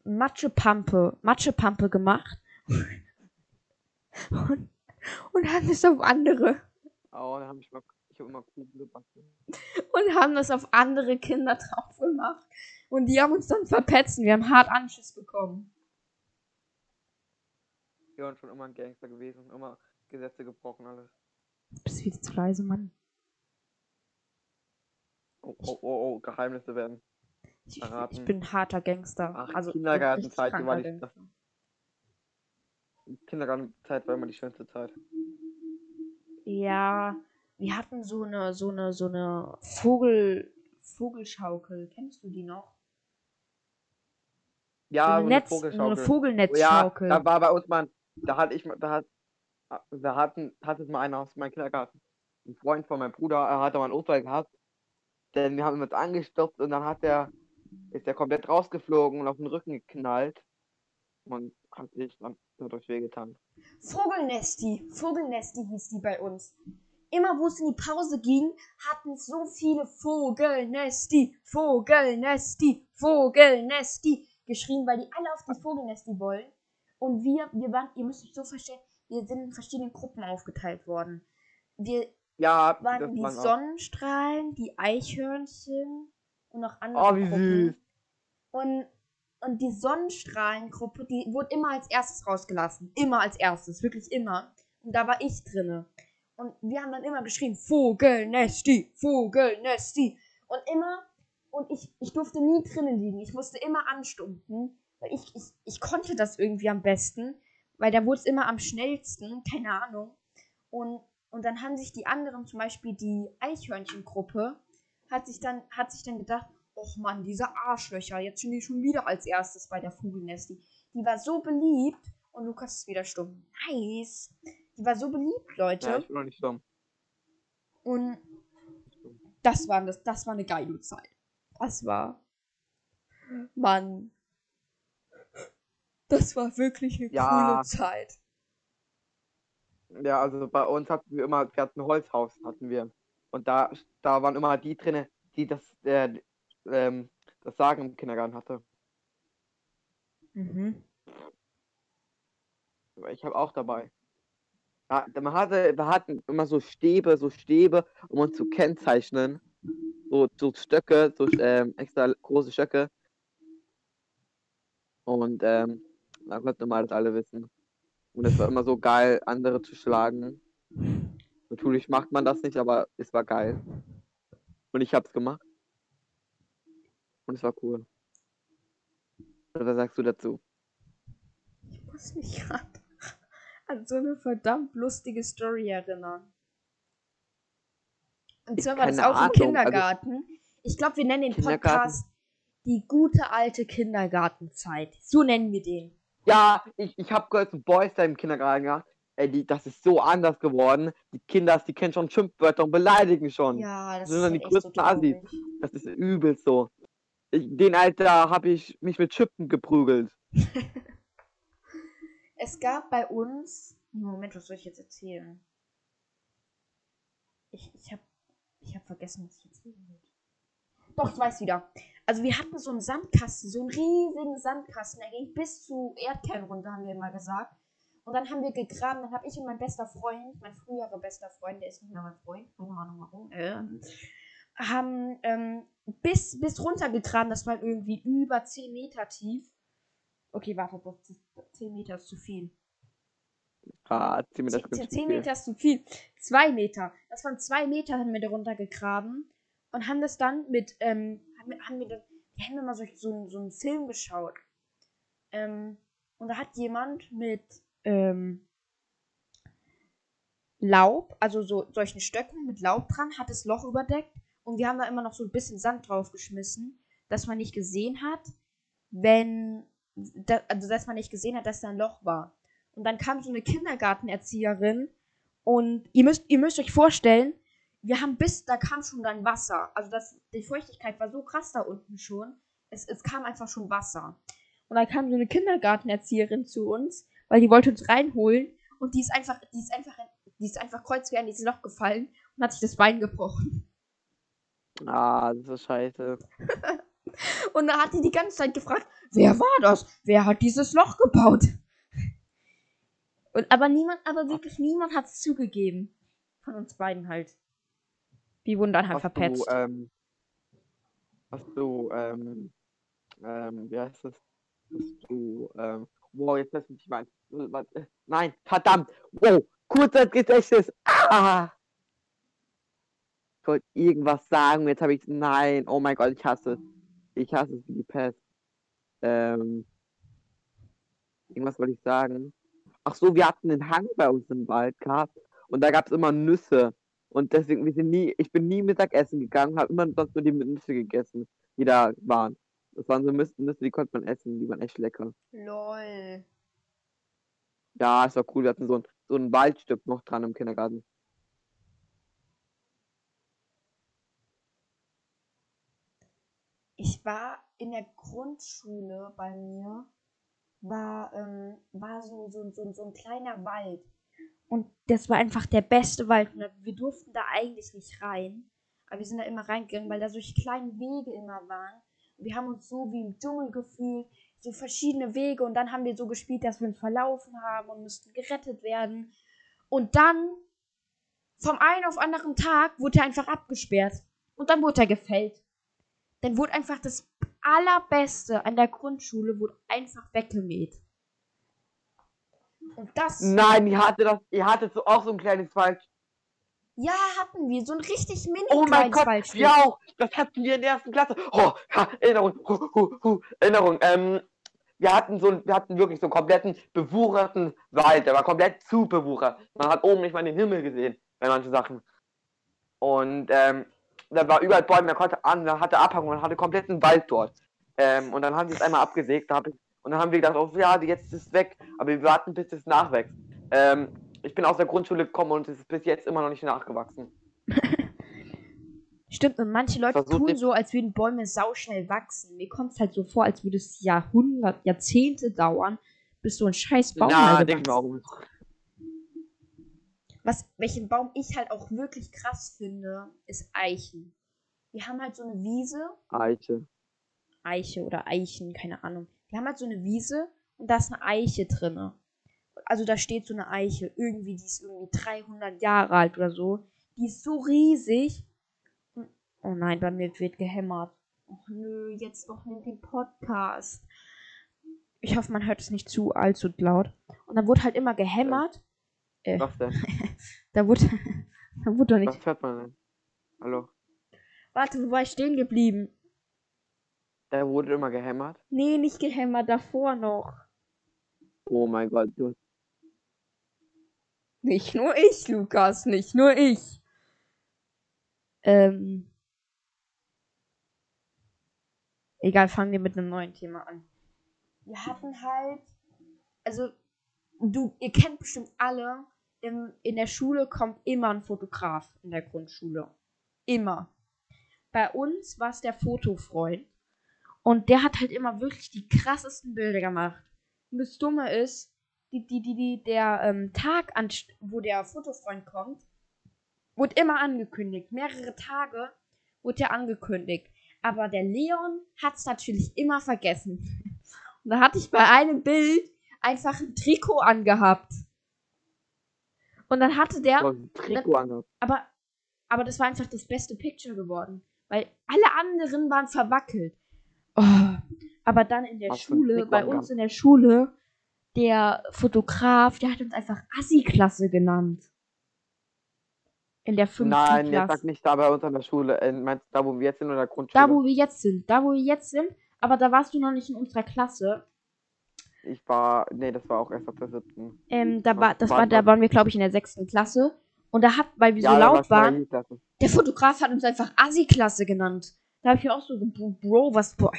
Matschepampe, Matschepampe gemacht und, und haben das auf andere Oh, da hab ich mal, ich habe immer Kuchen gebacken. und haben das auf andere Kinder drauf gemacht und die haben uns dann verpetzt. und Wir haben hart Anschiss bekommen. Wir waren schon immer ein Gangster gewesen, immer Gesetze gebrochen, alles. Du bist viel zu leise, Mann. Oh, oh, oh, oh, Geheimnisse werden. Ich, ich bin ein harter Gangster. Ach, also Kindergartenzeit, die war nicht- Gangster. Kindergartenzeit war immer die schönste Zeit. Ja, wir hatten so eine, so eine, so eine Vogel, Vogelschaukel. Kennst du die noch? Ja, so so eine, Netz, eine so eine Vogelschaukel. Ja, Vogelnetzschaukel. da war bei uns mal, da hatte ich, mal- da hat, da hatten, hatte mal einer aus meinem Kindergarten. Ein Freund von meinem Bruder, er hatte mal einen Unfall gehabt. Denn wir haben uns angestürzt und dann hat der, ist der komplett rausgeflogen und auf den Rücken geknallt. Und hat sich dadurch wehgetan. Vogelnesti. Vogelnesti hieß die bei uns. Immer wo es in die Pause ging, hatten so viele Vogelnesti, Vogelnesti, Vogelnesti geschrien, weil die alle auf die Vogelnesti wollen. Und wir, wir waren, ihr müsst euch so verstehen, wir sind in verschiedenen Gruppen aufgeteilt worden. Wir Ja, waren die waren. Sonnenstrahlen, die Eichhörnchen und noch andere Oh, wie Gruppen. süß. Und, und die Sonnenstrahlengruppe, die wurde immer als erstes rausgelassen. Immer als erstes, wirklich immer. Und da war ich drinne. Und wir haben dann immer geschrien, Vogelnesti, Vogelnesti. Und immer, und ich, ich durfte nie drinnen liegen. Ich musste immer anstumpen. Weil ich, ich, ich konnte das irgendwie am besten. Weil da wurde es immer am schnellsten, keine Ahnung. Und, und dann haben sich die anderen, zum Beispiel die Eichhörnchengruppe, hat sich dann, hat sich dann gedacht, Och Mann, diese Arschlöcher, jetzt sind die schon wieder als erstes bei der Vogelnesti. Die war so beliebt und Lukas ist wieder stumm. Nice. Die war so beliebt, Leute. Ja, ich bin noch nicht dumm. Und das war, das, das war eine geile Zeit. Das war. Mann. Das war wirklich eine Ja. coole Zeit. Ja, also bei uns hatten wir immer, wir hatten ein Holzhaus, hatten wir. Und da, da waren immer die drinne, die das, äh, ähm, das Sagen im Kindergarten hatte. Mhm. Ich habe auch dabei. Ja, man hatte, wir hatten immer so Stäbe, so Stäbe, um uns zu kennzeichnen. So, so Stöcke, so ähm, extra große Stöcke. Und ähm, da konnten wir das alle wissen. Und es war immer so geil, andere zu schlagen. Natürlich macht man das nicht, aber es war geil. Und ich hab's gemacht. Und es war cool. Oder was sagst du dazu? Ich muss mich gerade an so eine verdammt lustige Story erinnern. Und zwar war das auch im Ahnung, also- Kindergarten. ich glaube, wir nennen den? Podcast Die gute alte Kindergartenzeit. So nennen wir den. Ja, ich, ich habe and Boys da im Kindergarten gehabt. Ey, die, das ist so anders geworden. Die Kinder, die kennen schon Schimpfwörter und beleidigen schon. Ja, das Das sind ist dann die echt so größten Assis. Das ist übel so. Den Alter habe ich mich mit Chippen geprügelt. Es gab bei uns. Moment, was soll ich jetzt erzählen? Ich, ich habe ich hab vergessen, was ich erzählen wollte. Doch, ich weiß wieder. Also wir hatten so einen Sandkasten, so einen riesigen Sandkasten, der ging bis zu Erdkern runter, haben wir immer gesagt. Und dann haben wir gegraben, dann habe ich und mein bester Freund, mein früherer bester Freund, der ist nicht mehr mein Freund, keine Ahnung warum, äh, haben ähm, bis, bis runter gegraben, das war irgendwie über 10 Meter tief. Okay, warte, das ist 10 Meter ist zu viel. Ah, zieh mir das 10, ganz 10 viel. Meter ist zu viel. 2 Meter. Das waren 2 Meter, haben wir da runtergegraben und haben das dann mit, ähm, haben wir, haben wir, das, wir haben immer so, so, so einen Film geschaut. Ähm, und da hat jemand mit ähm, Laub, also so solchen Stöcken mit Laub dran, hat das Loch überdeckt und wir haben da immer noch so ein bisschen Sand drauf geschmissen, dass man nicht gesehen hat, wenn, da, also dass man nicht gesehen hat, dass da ein Loch war. Und dann kam so eine Kindergartenerzieherin und ihr müsst, ihr müsst euch vorstellen, wir haben bis, da kam schon dann Wasser. Also das, die Feuchtigkeit war so krass da unten schon. Es, es kam einfach schon Wasser. Und dann kam so eine Kindergartenerzieherin zu uns, weil die wollte uns reinholen. Und die ist einfach, die ist einfach, die ist einfach kreuzquer in dieses Loch gefallen und hat sich das Bein gebrochen. Ah, das ist scheiße. Und da hat die die ganze Zeit gefragt, wer war das? Wer hat dieses Loch gebaut? Und aber niemand, aber wirklich niemand hat es zugegeben. Von uns beiden halt. Die wurden dann halt Hast verpetzt. du, ähm, hast du, ähm, ähm, wie heißt das? Hast du, ähm, wow, jetzt lass mich mal. Nein, verdammt! Wow, kurzer Gedächtnis! Ah! Ich wollte irgendwas sagen, jetzt habe ich. Nein, oh mein Gott, ich hasse es. Ich hasse es wie die Pest. Ähm, irgendwas wollte ich sagen. Ach so, wir hatten einen Hang bei uns im Wald gehabt und da gab es immer Nüsse. Und deswegen, wir sind nie, ich bin nie Mittagessen gegangen, habe immer sonst nur die Nüsse gegessen, die da waren. Das waren so Nüsse, Nüsse, die konnte man essen, die waren echt lecker. Lol. Ja, es war cool, wir hatten so ein, so ein Waldstück noch dran im Kindergarten. Ich war in der Grundschule bei mir, war, ähm, war so, so, so, so ein kleiner Wald. Und das war einfach der beste Wald. Und wir durften da eigentlich nicht rein. Aber wir sind da immer reingegangen, weil da solche kleinen Wege immer waren. Und wir haben uns so wie im Dschungel gefühlt, so verschiedene Wege. Und dann haben wir so gespielt, dass wir uns verlaufen haben und mussten gerettet werden. Und dann, vom einen auf anderen Tag, wurde er einfach abgesperrt. Und dann wurde er gefällt. Dann wurde einfach das Allerbeste an der Grundschule wurde einfach weggemäht. Und das. Nein, ihr hattet das, ihr hattet so auch so ein kleines Wald. Ja, hatten wir. So ein richtig mini Oh mein Gott, Waldstück. wir auch. Das hatten wir in der ersten Klasse. Oh, ha, Erinnerung, hu, hu, hu, Erinnerung. Ähm, wir hatten so, einen- wir hatten wirklich so einen kompletten bewucherten Wald. Der war komplett zu bewuchert. Man hat oben nicht mal den Himmel gesehen bei manchen Sachen. Und ähm, da war überall Bäume, der konnte an, der hatte Abhang und hatte kompletten Wald dort. Ähm, und dann haben sie es einmal abgesägt, da ich, und dann haben wir gedacht, oh ja, jetzt ist es weg, aber wir warten, bis es nachwächst. Ähm, ich bin aus der Grundschule gekommen und es ist bis jetzt immer noch nicht nachgewachsen. Stimmt, und manche Leute Versucht tun so, als würden Bäume sauschnell wachsen. Mir kommt es halt so vor, als würde es Jahrhundert, Jahrzehnte dauern, bis so ein scheiß Baum ja, denke ich mir auch. Was, welchen Baum ich halt auch wirklich krass finde, ist Eichen. Wir haben halt so eine Wiese, Eiche. Eiche oder Eichen, keine Ahnung. Wir haben halt so eine Wiese und da ist eine Eiche drinne. Also da steht so eine Eiche, irgendwie, die ist irgendwie 300 Jahre alt oder so. Die ist so riesig. Oh nein, bei mir wird gehämmert. Och nö, jetzt doch nicht den Podcast. Ich hoffe, man hört es nicht zu allzu laut. Und dann wurde halt immer gehämmert. Äh, Was denn? da wurde, da wurde doch nicht. Was hört man denn? Hallo? Warte, wo war ich stehen geblieben? Da wurde immer gehämmert. Nee, nicht gehämmert, davor noch. Oh mein Gott, du. Nicht nur ich, Lukas, nicht nur ich. Ähm. Egal, fangen wir mit einem neuen Thema an. Wir hatten halt, also, du, ihr kennt bestimmt alle, in, in der Schule kommt immer ein Fotograf in der Grundschule. Immer. Bei uns war es der Fotofreund. Und der hat halt immer wirklich die krassesten Bilder gemacht. Und das Dumme ist, die, die, die, die, der ähm, Tag, an, wo der Fotofreund kommt, wurde immer angekündigt. Mehrere Tage wurde er angekündigt. Aber der Leon hat es natürlich immer vergessen. Und da hatte ich bei einem Bild einfach ein Trikot angehabt. Und dann hatte der. Angehabt. Aber, aber das war einfach das beste Picture geworden. Weil alle anderen waren verwackelt. Oh, aber dann in der ein Schule, bei uns in der Schule, der Fotograf, der hat uns einfach Assi-Klasse genannt. In der fünften Nein, jetzt Klasse. sag nicht da bei uns an der Schule. Äh, meinst du da, wo wir jetzt sind oder Grundschule? Da, wo wir jetzt sind. Da, wo wir jetzt sind. Aber da warst du noch nicht in unserer Klasse. Ich war, nee, das war auch erst ab der siebten. Ähm, da war, das war da waren wir, glaube ich, in der sechsten Klasse. Und da hat, weil wir so da laut waren, der Fotograf hat uns einfach Assi-Klasse genannt. Da habe ich mir auch so, Bro, Bro, was, boah,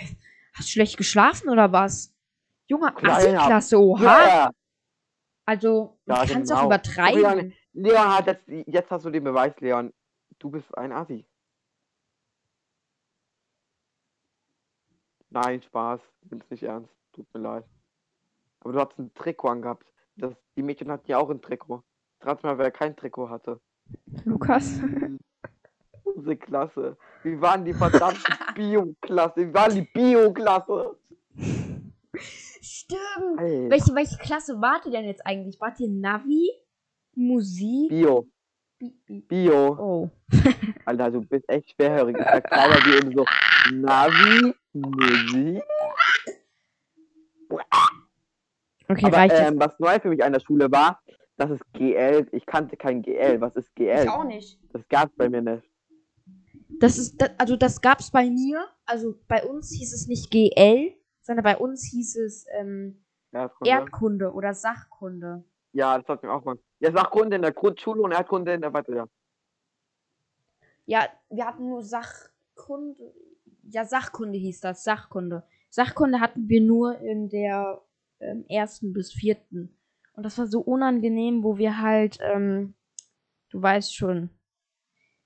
hast du schlecht geschlafen oder was? Junge, Assi-Klasse, oha. Ja, Also, du Ja, kannst genau. auch übertreiben. Leon, Leon hat jetzt, jetzt hast du den Beweis, Leon. Du bist ein Assi. Nein, Spaß. Bin's nicht ernst. Tut mir leid. Aber du hast ein Trikot angehabt. Das, die Mädchen hatten ja auch ein Trikot. Rat mal, wer kein Trikot hatte. Lukas. Unsere Klasse. Wir waren die verdammte Bio-Klasse. Wir waren die Bio-Klasse. Stimmt. Alter. Welche, welche Klasse wart ihr denn jetzt eigentlich? Wart ihr Navi? Musik? Bio. Bi- bi- Bio. Oh. Alter, du bist echt schwerhörig. Ich keiner wie eben so. Navi, Musik. Okay, Aber reicht ähm, was neu für mich an der Schule war, das ist GL. Ich kannte kein GL. Was ist GL? Ich auch nicht. Das gab's bei mir nicht. Das ist, das, also das gab's bei mir. Also bei uns hieß es nicht GL, sondern bei uns hieß es ähm, Erdkunde. Erdkunde oder Sachkunde. ja, das hat mir auch mal. Ja, Sachkunde in der Grundschule und Erdkunde in der Weiter. Ja, wir hatten nur Sachkunde. Ja, Sachkunde hieß das, Sachkunde. Sachkunde hatten wir nur in der ähm, ersten bis vierten. Und das war so unangenehm, wo wir halt, ähm, du weißt schon,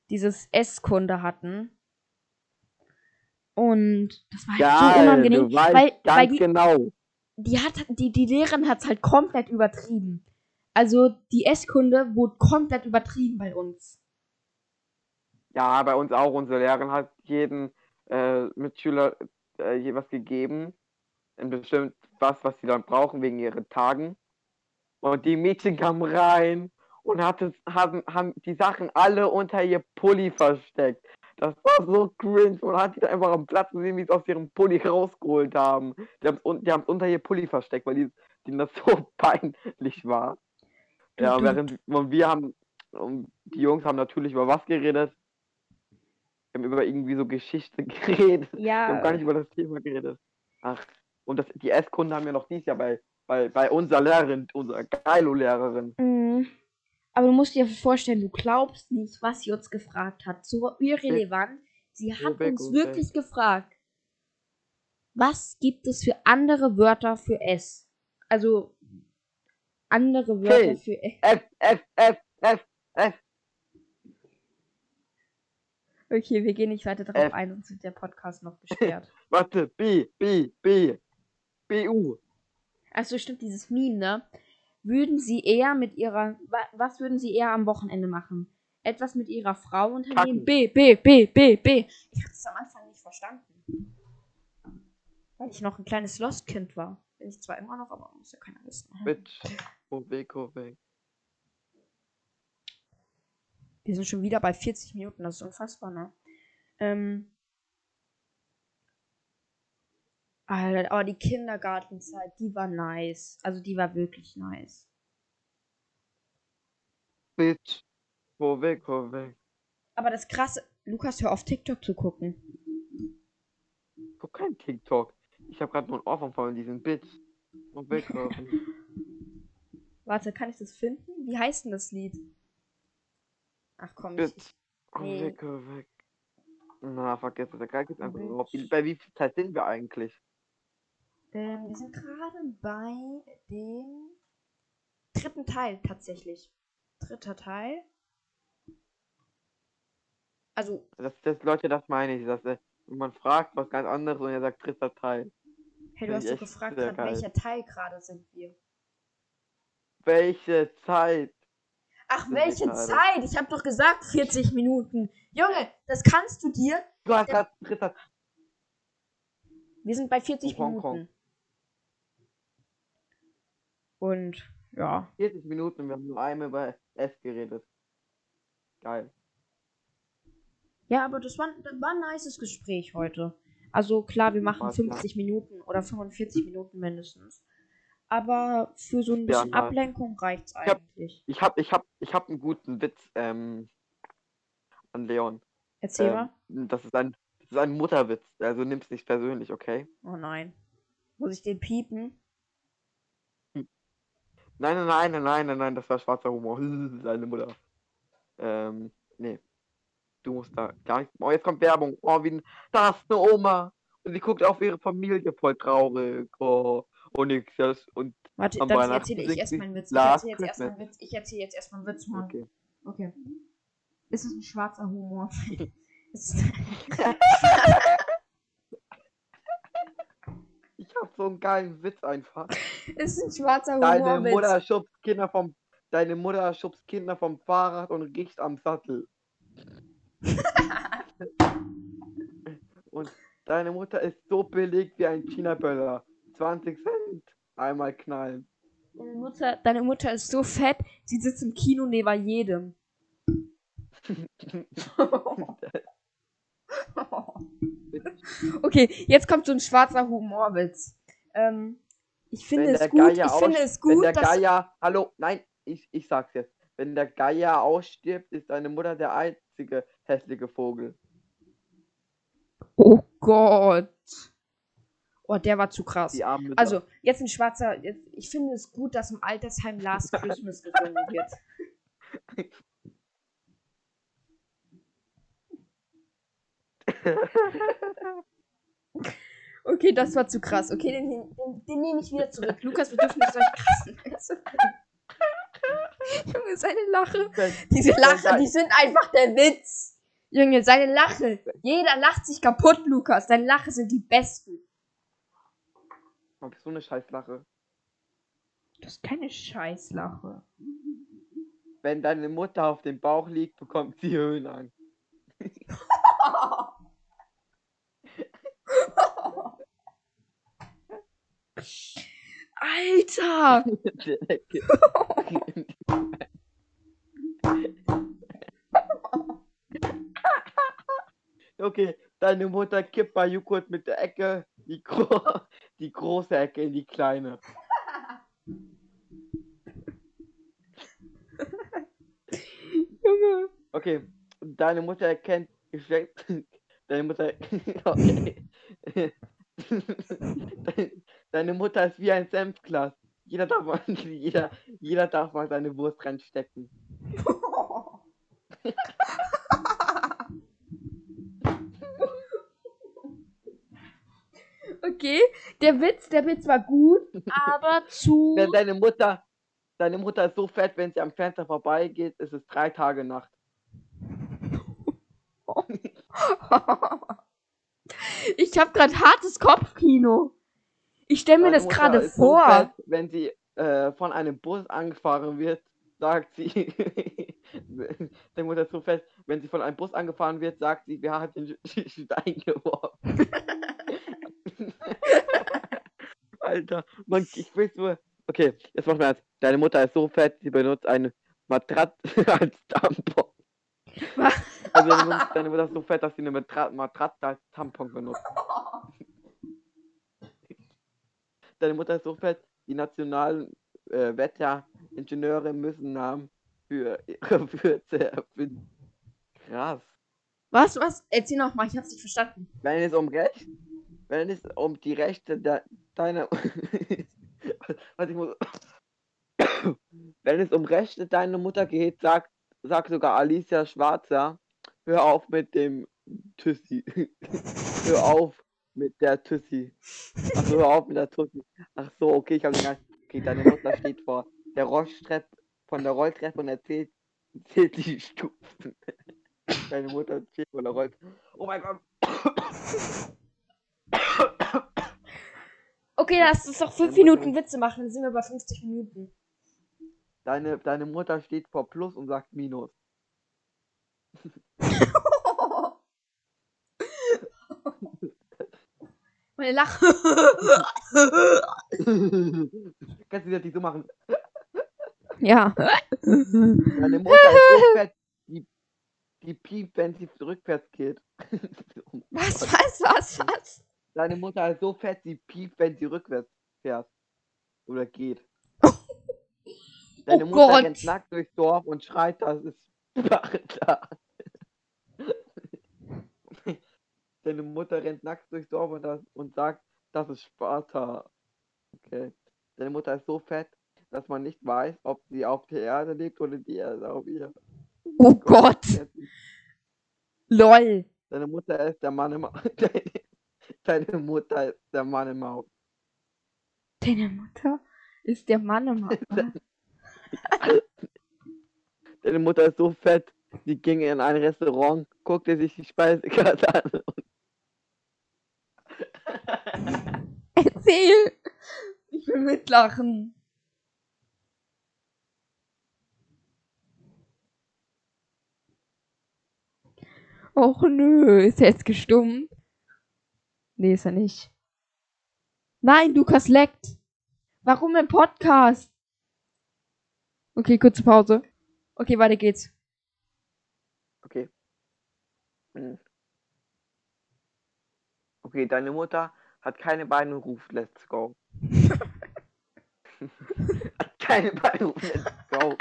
dieses S-Kunde hatten. Und das war halt so Geil, unangenehm, weil, weil die, genau. die hat, die, die Lehrerin hat's halt komplett übertrieben. Also die S-Kunde wurde komplett übertrieben bei uns. Ja, bei uns auch. Unsere Lehrerin hat jeden äh, Mitschüler äh, je was gegeben. Und bestimmt was, was sie dann brauchen wegen ihren Tagen. Und die Mädchen kamen rein und hatte, haben, haben die Sachen alle unter ihr Pulli versteckt. Das war so cringe. Man hat die da einfach am Platz gesehen, wie sie es aus ihrem Pulli rausgeholt haben. Die haben es die unter ihr Pulli versteckt, weil die, denen das so peinlich war. Ja, während und wir haben, und die Jungs haben natürlich über was geredet? Wir haben über irgendwie so Geschichte geredet. Wir haben gar nicht über das Thema geredet. Ach, und das, die S-Kunde haben wir noch dieses Jahr bei, bei, bei unserer Lehrerin, unserer Geilo-Lehrerin. Mhm. Aber du musst dir vorstellen, du glaubst nicht, was sie uns gefragt hat. So irrelevant. Sie hat uns wirklich gefragt, was gibt es für andere Wörter für S? Also andere Wörter für S. F, F, F, F, F. Okay, wir gehen nicht weiter darauf ein, sonst wird der Podcast noch gesperrt. Warte, B, B, B, B, U. Also stimmt dieses Meme, ne? Würden sie eher mit ihrer, wa was würden sie eher am Wochenende machen? Etwas mit ihrer Frau unternehmen? Kacken. B, B, B, B, B. Ich habe es am Anfang nicht verstanden. Weil ich noch ein kleines Lost-Kind war. Bin ich zwar immer noch, aber muss ja keiner wissen. Oh, weg, oh, weg. Wir sind schon wieder bei 40 Minuten, das ist unfassbar, ne? Ähm. Alter, aber die Kindergartenzeit, die war nice. Also die war wirklich nice. Bitch. Oh, weg, oh, weg. Aber das krasse, Lukas, hör auf TikTok zu gucken. Guck kein TikTok. Ich habe gerade nur ein Ohr von diesen Bitch. Oh, weg, oh, weg. Warte, kann ich das finden? Wie heißt denn das Lied? Ach komm, ich, Bitch. Oh, Nee. weg, oh, weg. Na, vergiss es. Egal, gibt's einfach Bitch. Bei wie viel Zeit sind wir eigentlich? Ähm, wir sind gerade bei dem dritten Teil tatsächlich. Dritter Teil. Also, Das, das, Leute, das meine ich. Dass, äh, man fragt was ganz anderes und er sagt dritter Teil. hey, Find du hast ich doch gefragt, grad, welcher Teil gerade sind wir. Welche Zeit? Ach, welche gerade. Zeit? Ich habe doch gesagt 40 Minuten. Junge, das kannst du dir. Du hast gerade dritter Wir sind bei 40 In Hongkong. Und ja. 40 Minuten wir haben nur einmal über S geredet. Geil. Ja, aber das war, das war ein nices Gespräch heute. Also klar, wir machen War klar. 50 Minuten oder 45 Minuten mindestens. Aber für so ein Ja, bisschen nice. Ablenkung reicht's hab- eigentlich. Ich hab, ich hab, ich hab einen guten Witz ähm, an Leon. Erzähl mal. Ähm, das ist ein, das ist ein Mutterwitz. Also nimm's nicht persönlich, okay? Oh nein. Muss ich den piepen? Nein, nein, nein, nein, nein, nein, nein, das war schwarzer Humor. Deine Mutter. Ähm, nee. Du musst da gar nicht. Oh, jetzt kommt Werbung. Oh, wie ein, da ist eine Oma. Und sie guckt auf ihre Familie voll traurig. Oh, und nix. Das, und Warte, Am dann erzähle ich erst sie meinen Witz. Ich erzähle jetzt erst meinen Witz. Ich erzähle jetzt erst meinen Witz, Mann. okay. Okay. Ist es ein schwarzer Humor? Es ist- Ich hab so einen geilen Witz einfach. Ist ein schwarzer Deine Humorwitz. Mutter schubst Kinder vom. Deine Mutter schubst Kinder vom Fahrrad und riecht am Sattel. und deine Mutter ist so billig wie ein China-Böller. 20 Cent. Einmal knallen. Deine Mutter, deine Mutter ist so fett, sie sitzt im Kino neben jedem. okay, jetzt kommt so ein schwarzer Humorwitz. Ähm, ich finde Wenn es gut, Geier ich finde es Wenn gut, der dass Geier. Hallo, nein, ich, ich sag's jetzt. Wenn der Geier ausstirbt, ist deine Mutter der einzige hässliche Vogel. Oh Gott. Oh, der war zu krass. Also, jetzt ein schwarzer. Jetzt, ich finde es gut, dass im Altersheim Last Christmas gesungen wird. Okay, das war zu krass. Okay, den, den, den nehme ich wieder zurück. Lukas, wir dürfen nicht solche krassen Witze. Junge, seine Lache. Diese Lache, die sind einfach der Witz. Junge, seine Lache. Jeder lacht sich kaputt, Lukas. Deine Lache sind die besten. Ich so eine Scheißlache. Das ist keine Scheißlache. Wenn deine Mutter auf dem Bauch liegt, bekommt sie Höhenangst. Alter! okay, deine Mutter kippt bei Joghurt mit der Ecke die, gro die große Ecke in die kleine. Junge. Okay, deine Mutter erkennt Geschlecht. Deine Mutter. Okay. Deine- Mutter ist wie ein Senfglas. Jeder darf mal, jeder, jeder darf mal seine Wurst reinstecken. Okay, der Witz, der Witz war gut, aber zu. Wenn deine Mutter, deine Mutter ist so fett, wenn sie am Fenster vorbeigeht, ist es drei Tage Nacht. Ich habe gerade hartes Kopfkino. Ich stelle mir Deine das gerade vor. So fett, wenn sie äh, von einem Bus angefahren wird, sagt sie. deine Mutter ist so fest, wenn sie von einem Bus angefahren wird, sagt sie, wer hat den Stein geworfen? Alter, man, ich will nur. Okay, jetzt machen wir eins. Deine Mutter ist so fett, sie benutzt eine Matratze als Tampon. Was? Also deine Mutter, deine Mutter ist so fett, dass sie eine Matra Matratze als Tampon benutzt. Deine Mutter ist so fett, die nationalen äh, Wetteringenieure müssen Namen für ihre Würze erfinden. Krass. Was, was? Erzähl noch mal, ich hab's nicht verstanden. Wenn es um Recht, wenn es um die Rechte de deiner, was ich muss, wenn es um Rechte deiner Mutter geht, sagt, sagt sogar Alicia Schwarzer, hör auf mit dem Tüssi. hör auf mit der Tüssi. Ach, hör auf mit der Tussi. Ach so, okay, ich habe den ganzen. Okay, deine Mutter steht vor der Rolltreppe, von der Rolltreppe und erzählt, erzählt die Stufen. Deine Mutter steht vor der Rolltreppe. Oh mein Gott. Okay, lass uns doch fünf Dann muss Minuten Witze machen, dann sind wir bei 50 Minuten. Deine, deine Mutter steht vor Plus und sagt Minus. Meine Lache. Kannst du das nicht so machen? ja. Deine Mutter ist so fett, die, die piept, wenn sie rückwärts geht. Was, was, was, was? Deine Mutter ist so fett, sie piept, wenn sie rückwärts fährt. Oder geht. Deine Oh Mutter Gott. rennt nackt durchs Dorf und schreit, das ist Sparta. Deine Mutter rennt nackt durchs Dorf und, das, und sagt, das ist Sparta. Okay. Deine Mutter ist so fett, dass man nicht weiß, ob sie auf der Erde lebt oder die Erde auf ihr. Oh Gott. Lol. Deine Mutter ist der Mann im Deine, deine Mutter ist der Mann im Haus. Deine Mutter ist der Mann im Haus. Deine Mutter ist so fett, die ging in ein Restaurant, guckte sich die Speisekarte an Erzähl. Ich will mitlachen. Och nö, ist er jetzt gestummt? Nee, ist er nicht. Nein, Lukas leckt. Warum im Podcast? Okay, kurze Pause. Okay, weiter geht's. Okay. Hm. Okay, deine Mutter hat keine Beine und ruft Let's go. hat keine Beine und ruft Let's go.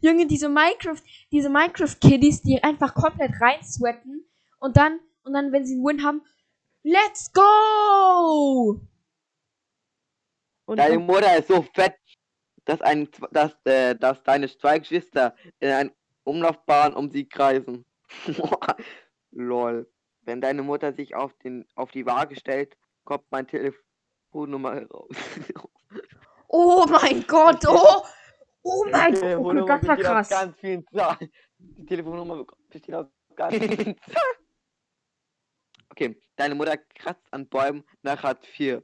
Junge, diese Minecraft, diese Minecraft-Kiddies, die einfach komplett rein sweaten und dann, und dann, wenn sie einen Win haben, let's go! Und, Deine Mutter ist so fett, dass, ein, dass, äh, dass deine zwei Geschwister in einer Umlaufbahn um sie kreisen. Lol. Wenn deine Mutter sich auf, den, auf die Waage stellt, kommt mein Telefonnummer heraus. oh mein Gott, oh! Oh mein Gott, okay, Telefonnummer das war krass. ganz vielen Zahlen. Die Telefonnummer besteht aus ganz vielen Zahlen. Okay, deine Mutter kratzt an Bäumen nach Hartz IV.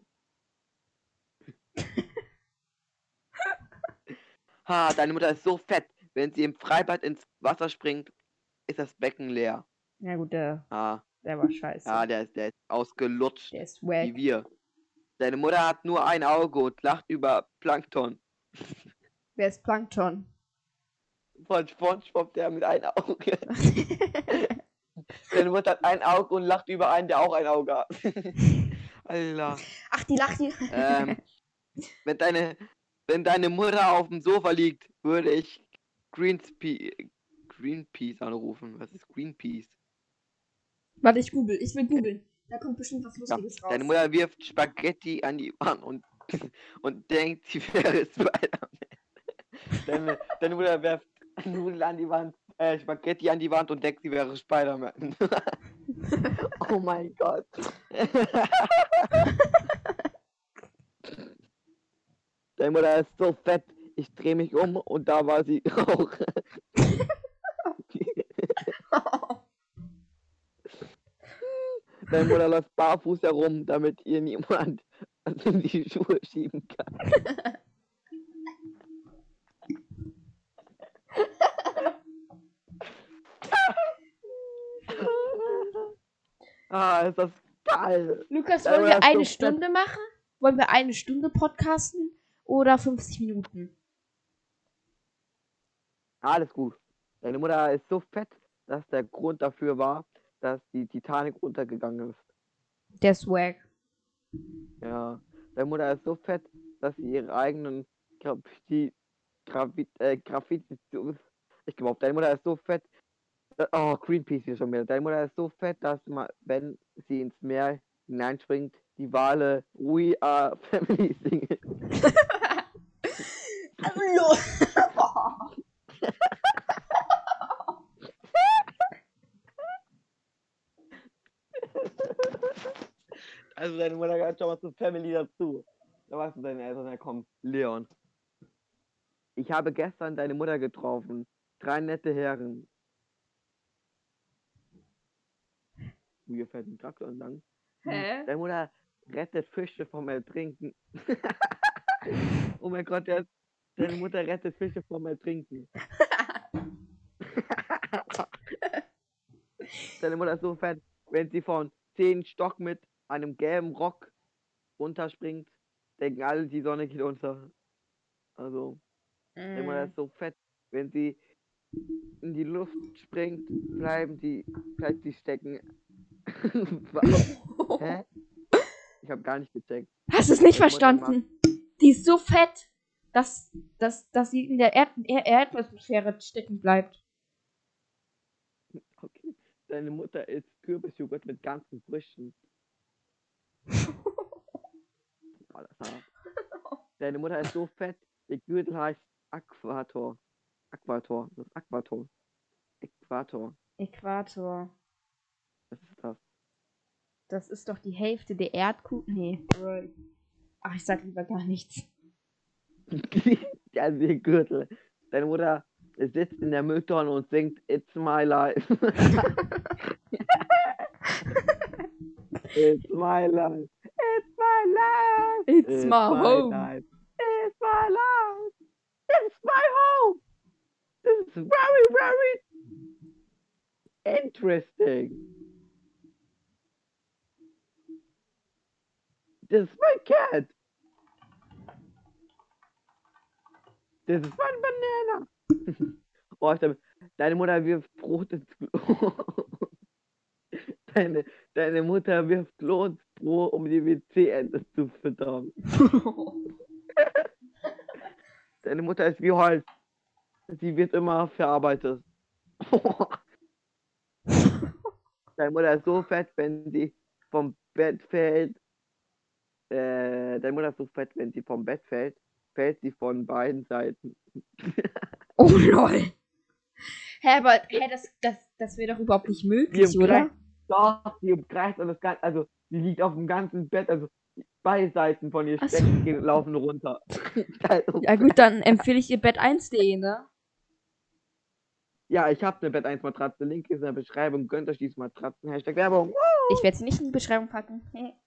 Ha, deine Mutter ist so fett. Wenn sie im Freibad ins Wasser springt, ist das Becken leer. Ja gut, der, Ah, der war scheiße. ja, der ist, der ist ausgelutscht, der ist wie wack. wir. Deine Mutter hat nur ein Auge und lacht über Plankton. Wer ist Plankton? Von Spongebob, der mit einem Auge. Deine Mutter hat ein Auge und lacht über einen, der auch ein Auge hat. Alter. Ach, die lacht die. Ähm, wenn deine, wenn deine Mutter auf dem Sofa liegt, würde ich Greenspe Greenpeace anrufen. Was ist Greenpeace? Warte, ich google. Ich will googeln. Da kommt bestimmt was Ja, Lustiges raus. deine Mutter wirft Spaghetti an die Wand und, und denkt, sie wäre Spider-Man. Deine, deine Mutter wirft Nudeln an die Wand, äh, Spaghetti an die Wand und denkt, sie wäre Spider-Man. oh mein Gott. Deine Mutter ist so fett. Ich drehe mich um und da war sie auch. Deine Mutter läuft barfuß herum, damit ihr niemand in die Schuhe schieben kann. ah, ist das geil. Lukas, wollen wir eine. Stunde machen? Wollen wir eine Stunde podcasten? Oder 50 Minuten? Alles gut. Deine Mutter ist so fett, dass der Grund dafür war, dass die Titanic untergegangen ist. Der wack. Ja. Deine Mutter ist so fett, dass sie ihre eigenen Graffiti, Graffiti, äh, Graffiti, ich glaube, deine Mutter ist so fett, oh, Greenpeace hier schon wieder. Deine Mutter ist so fett, dass man, wenn sie ins Meer hineinspringt, die Wale We Are Family singen. Also, also deine Mutter gehört schon mal zu Family dazu. Da weißt du deine Eltern, ja komm, Leon. Ich habe gestern deine Mutter getroffen. Drei nette Herren. Mir fährt ein Traktor entlang. Hä? Deine Mutter rettet Fische vom Ertrinken. oh mein Gott, der ist deine Mutter rettet Fische vom Ertrinken. deine Mutter ist so fett, wenn sie von 10 Stock mit einem gelben Rock runterspringt, denken alle, die Sonne geht unter. Also, deine Mutter Mm. ist so fett, wenn sie in die Luft springt, bleiben die, bleibt sie stecken. Hä? Ich habe gar nicht gecheckt. Hast du es nicht Deine verstanden? Die ist so fett, dass, dass, dass sie in der Erd Er Erdatmosphäre stecken bleibt. Okay. Deine Mutter isst Kürbisjoghurt mit ganzen Früchten. Boah, das Deine Mutter ist so fett, ihr Gürtel heißt Aquator. Aquator. Das ist Aquator. Äquator. Äquator. Was ist das? Das ist doch die Hälfte der Erdkugel. Nee. Ach, ich sag lieber gar nichts. Ihr Gürtel. Deine Mutter sitzt in der Mülltonne und singt It's my life. It's my life. It's my life. It's my home. life. It's my life. It's my home. This is very, very interesting. This is my cat. Das ist mein Banana. oh, ich glaub, deine Mutter wirft Brot ins Klo. deine, deine Mutter wirft Klo ins Brot, um die WC-Ente zu füttern. Deine Mutter ist wie Holz. Sie wird immer verarbeitet. deine Mutter ist so fett, wenn sie vom Bett fällt. Äh, deine Mutter ist so fett, wenn sie vom Bett fällt, fällt sie von beiden Seiten. oh lol. Hä, aber hä, das, das, das wäre doch überhaupt nicht möglich, im oder? Doch, sie umkreist und das Ganze, also sie liegt auf dem ganzen Bett, also beide Seiten von ihr so. Stecken gehen, laufen runter. also, Ja gut, dann empfehle ich ihr Bett 1.de, ne? ja, ich habe eine Bett 1 Matratze, Link ist in der Beschreibung, gönnt euch diese Matratzen, Hashtag Werbung. Ich werde sie nicht in die Beschreibung packen.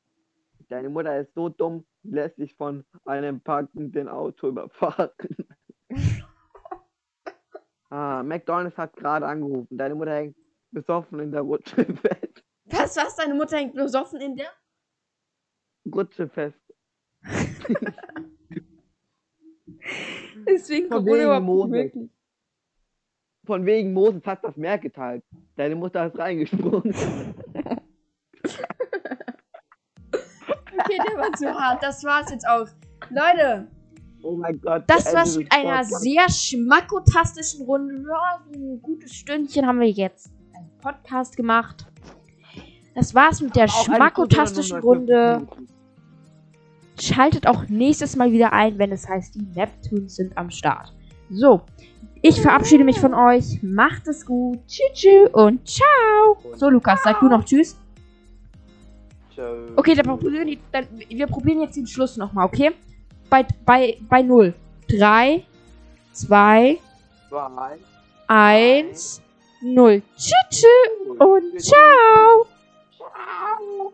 Deine Mutter ist so dumm, lässt sich von einem parkenden Auto überfahren. ah, McDonalds hat gerade angerufen. Deine Mutter hängt besoffen in der Rutsche fest. Was, was? Deine Mutter hängt besoffen in der? Rutsche fest. Deswegen Von wegen Moses. möglich. Von wegen Moses hat das Meer geteilt. Deine Mutter ist reingesprungen. Okay, der war zu hart. Das war's jetzt auch. Leute, Oh mein Gott. das war's mit einer Podcasts. sehr schmackotastischen Runde. Ja, ein gutes Stündchen haben wir jetzt einen Podcast gemacht. Das war's mit der schmackotastischen Runde. 50 Minuten. Schaltet auch nächstes Mal wieder ein, wenn es heißt, die Neptunes sind am Start. So, ich verabschiede mich von euch. Macht es gut. Tschüss tschüss und ciao. So, Lukas, sag du noch Tschüss. Okay, dann probieren die, dann, wir probieren jetzt den Schluss nochmal, okay? Bei, bei, bei 0. 3, 2, Zwei. 1, 0. Tschüss tschüss und ciao. Ciao.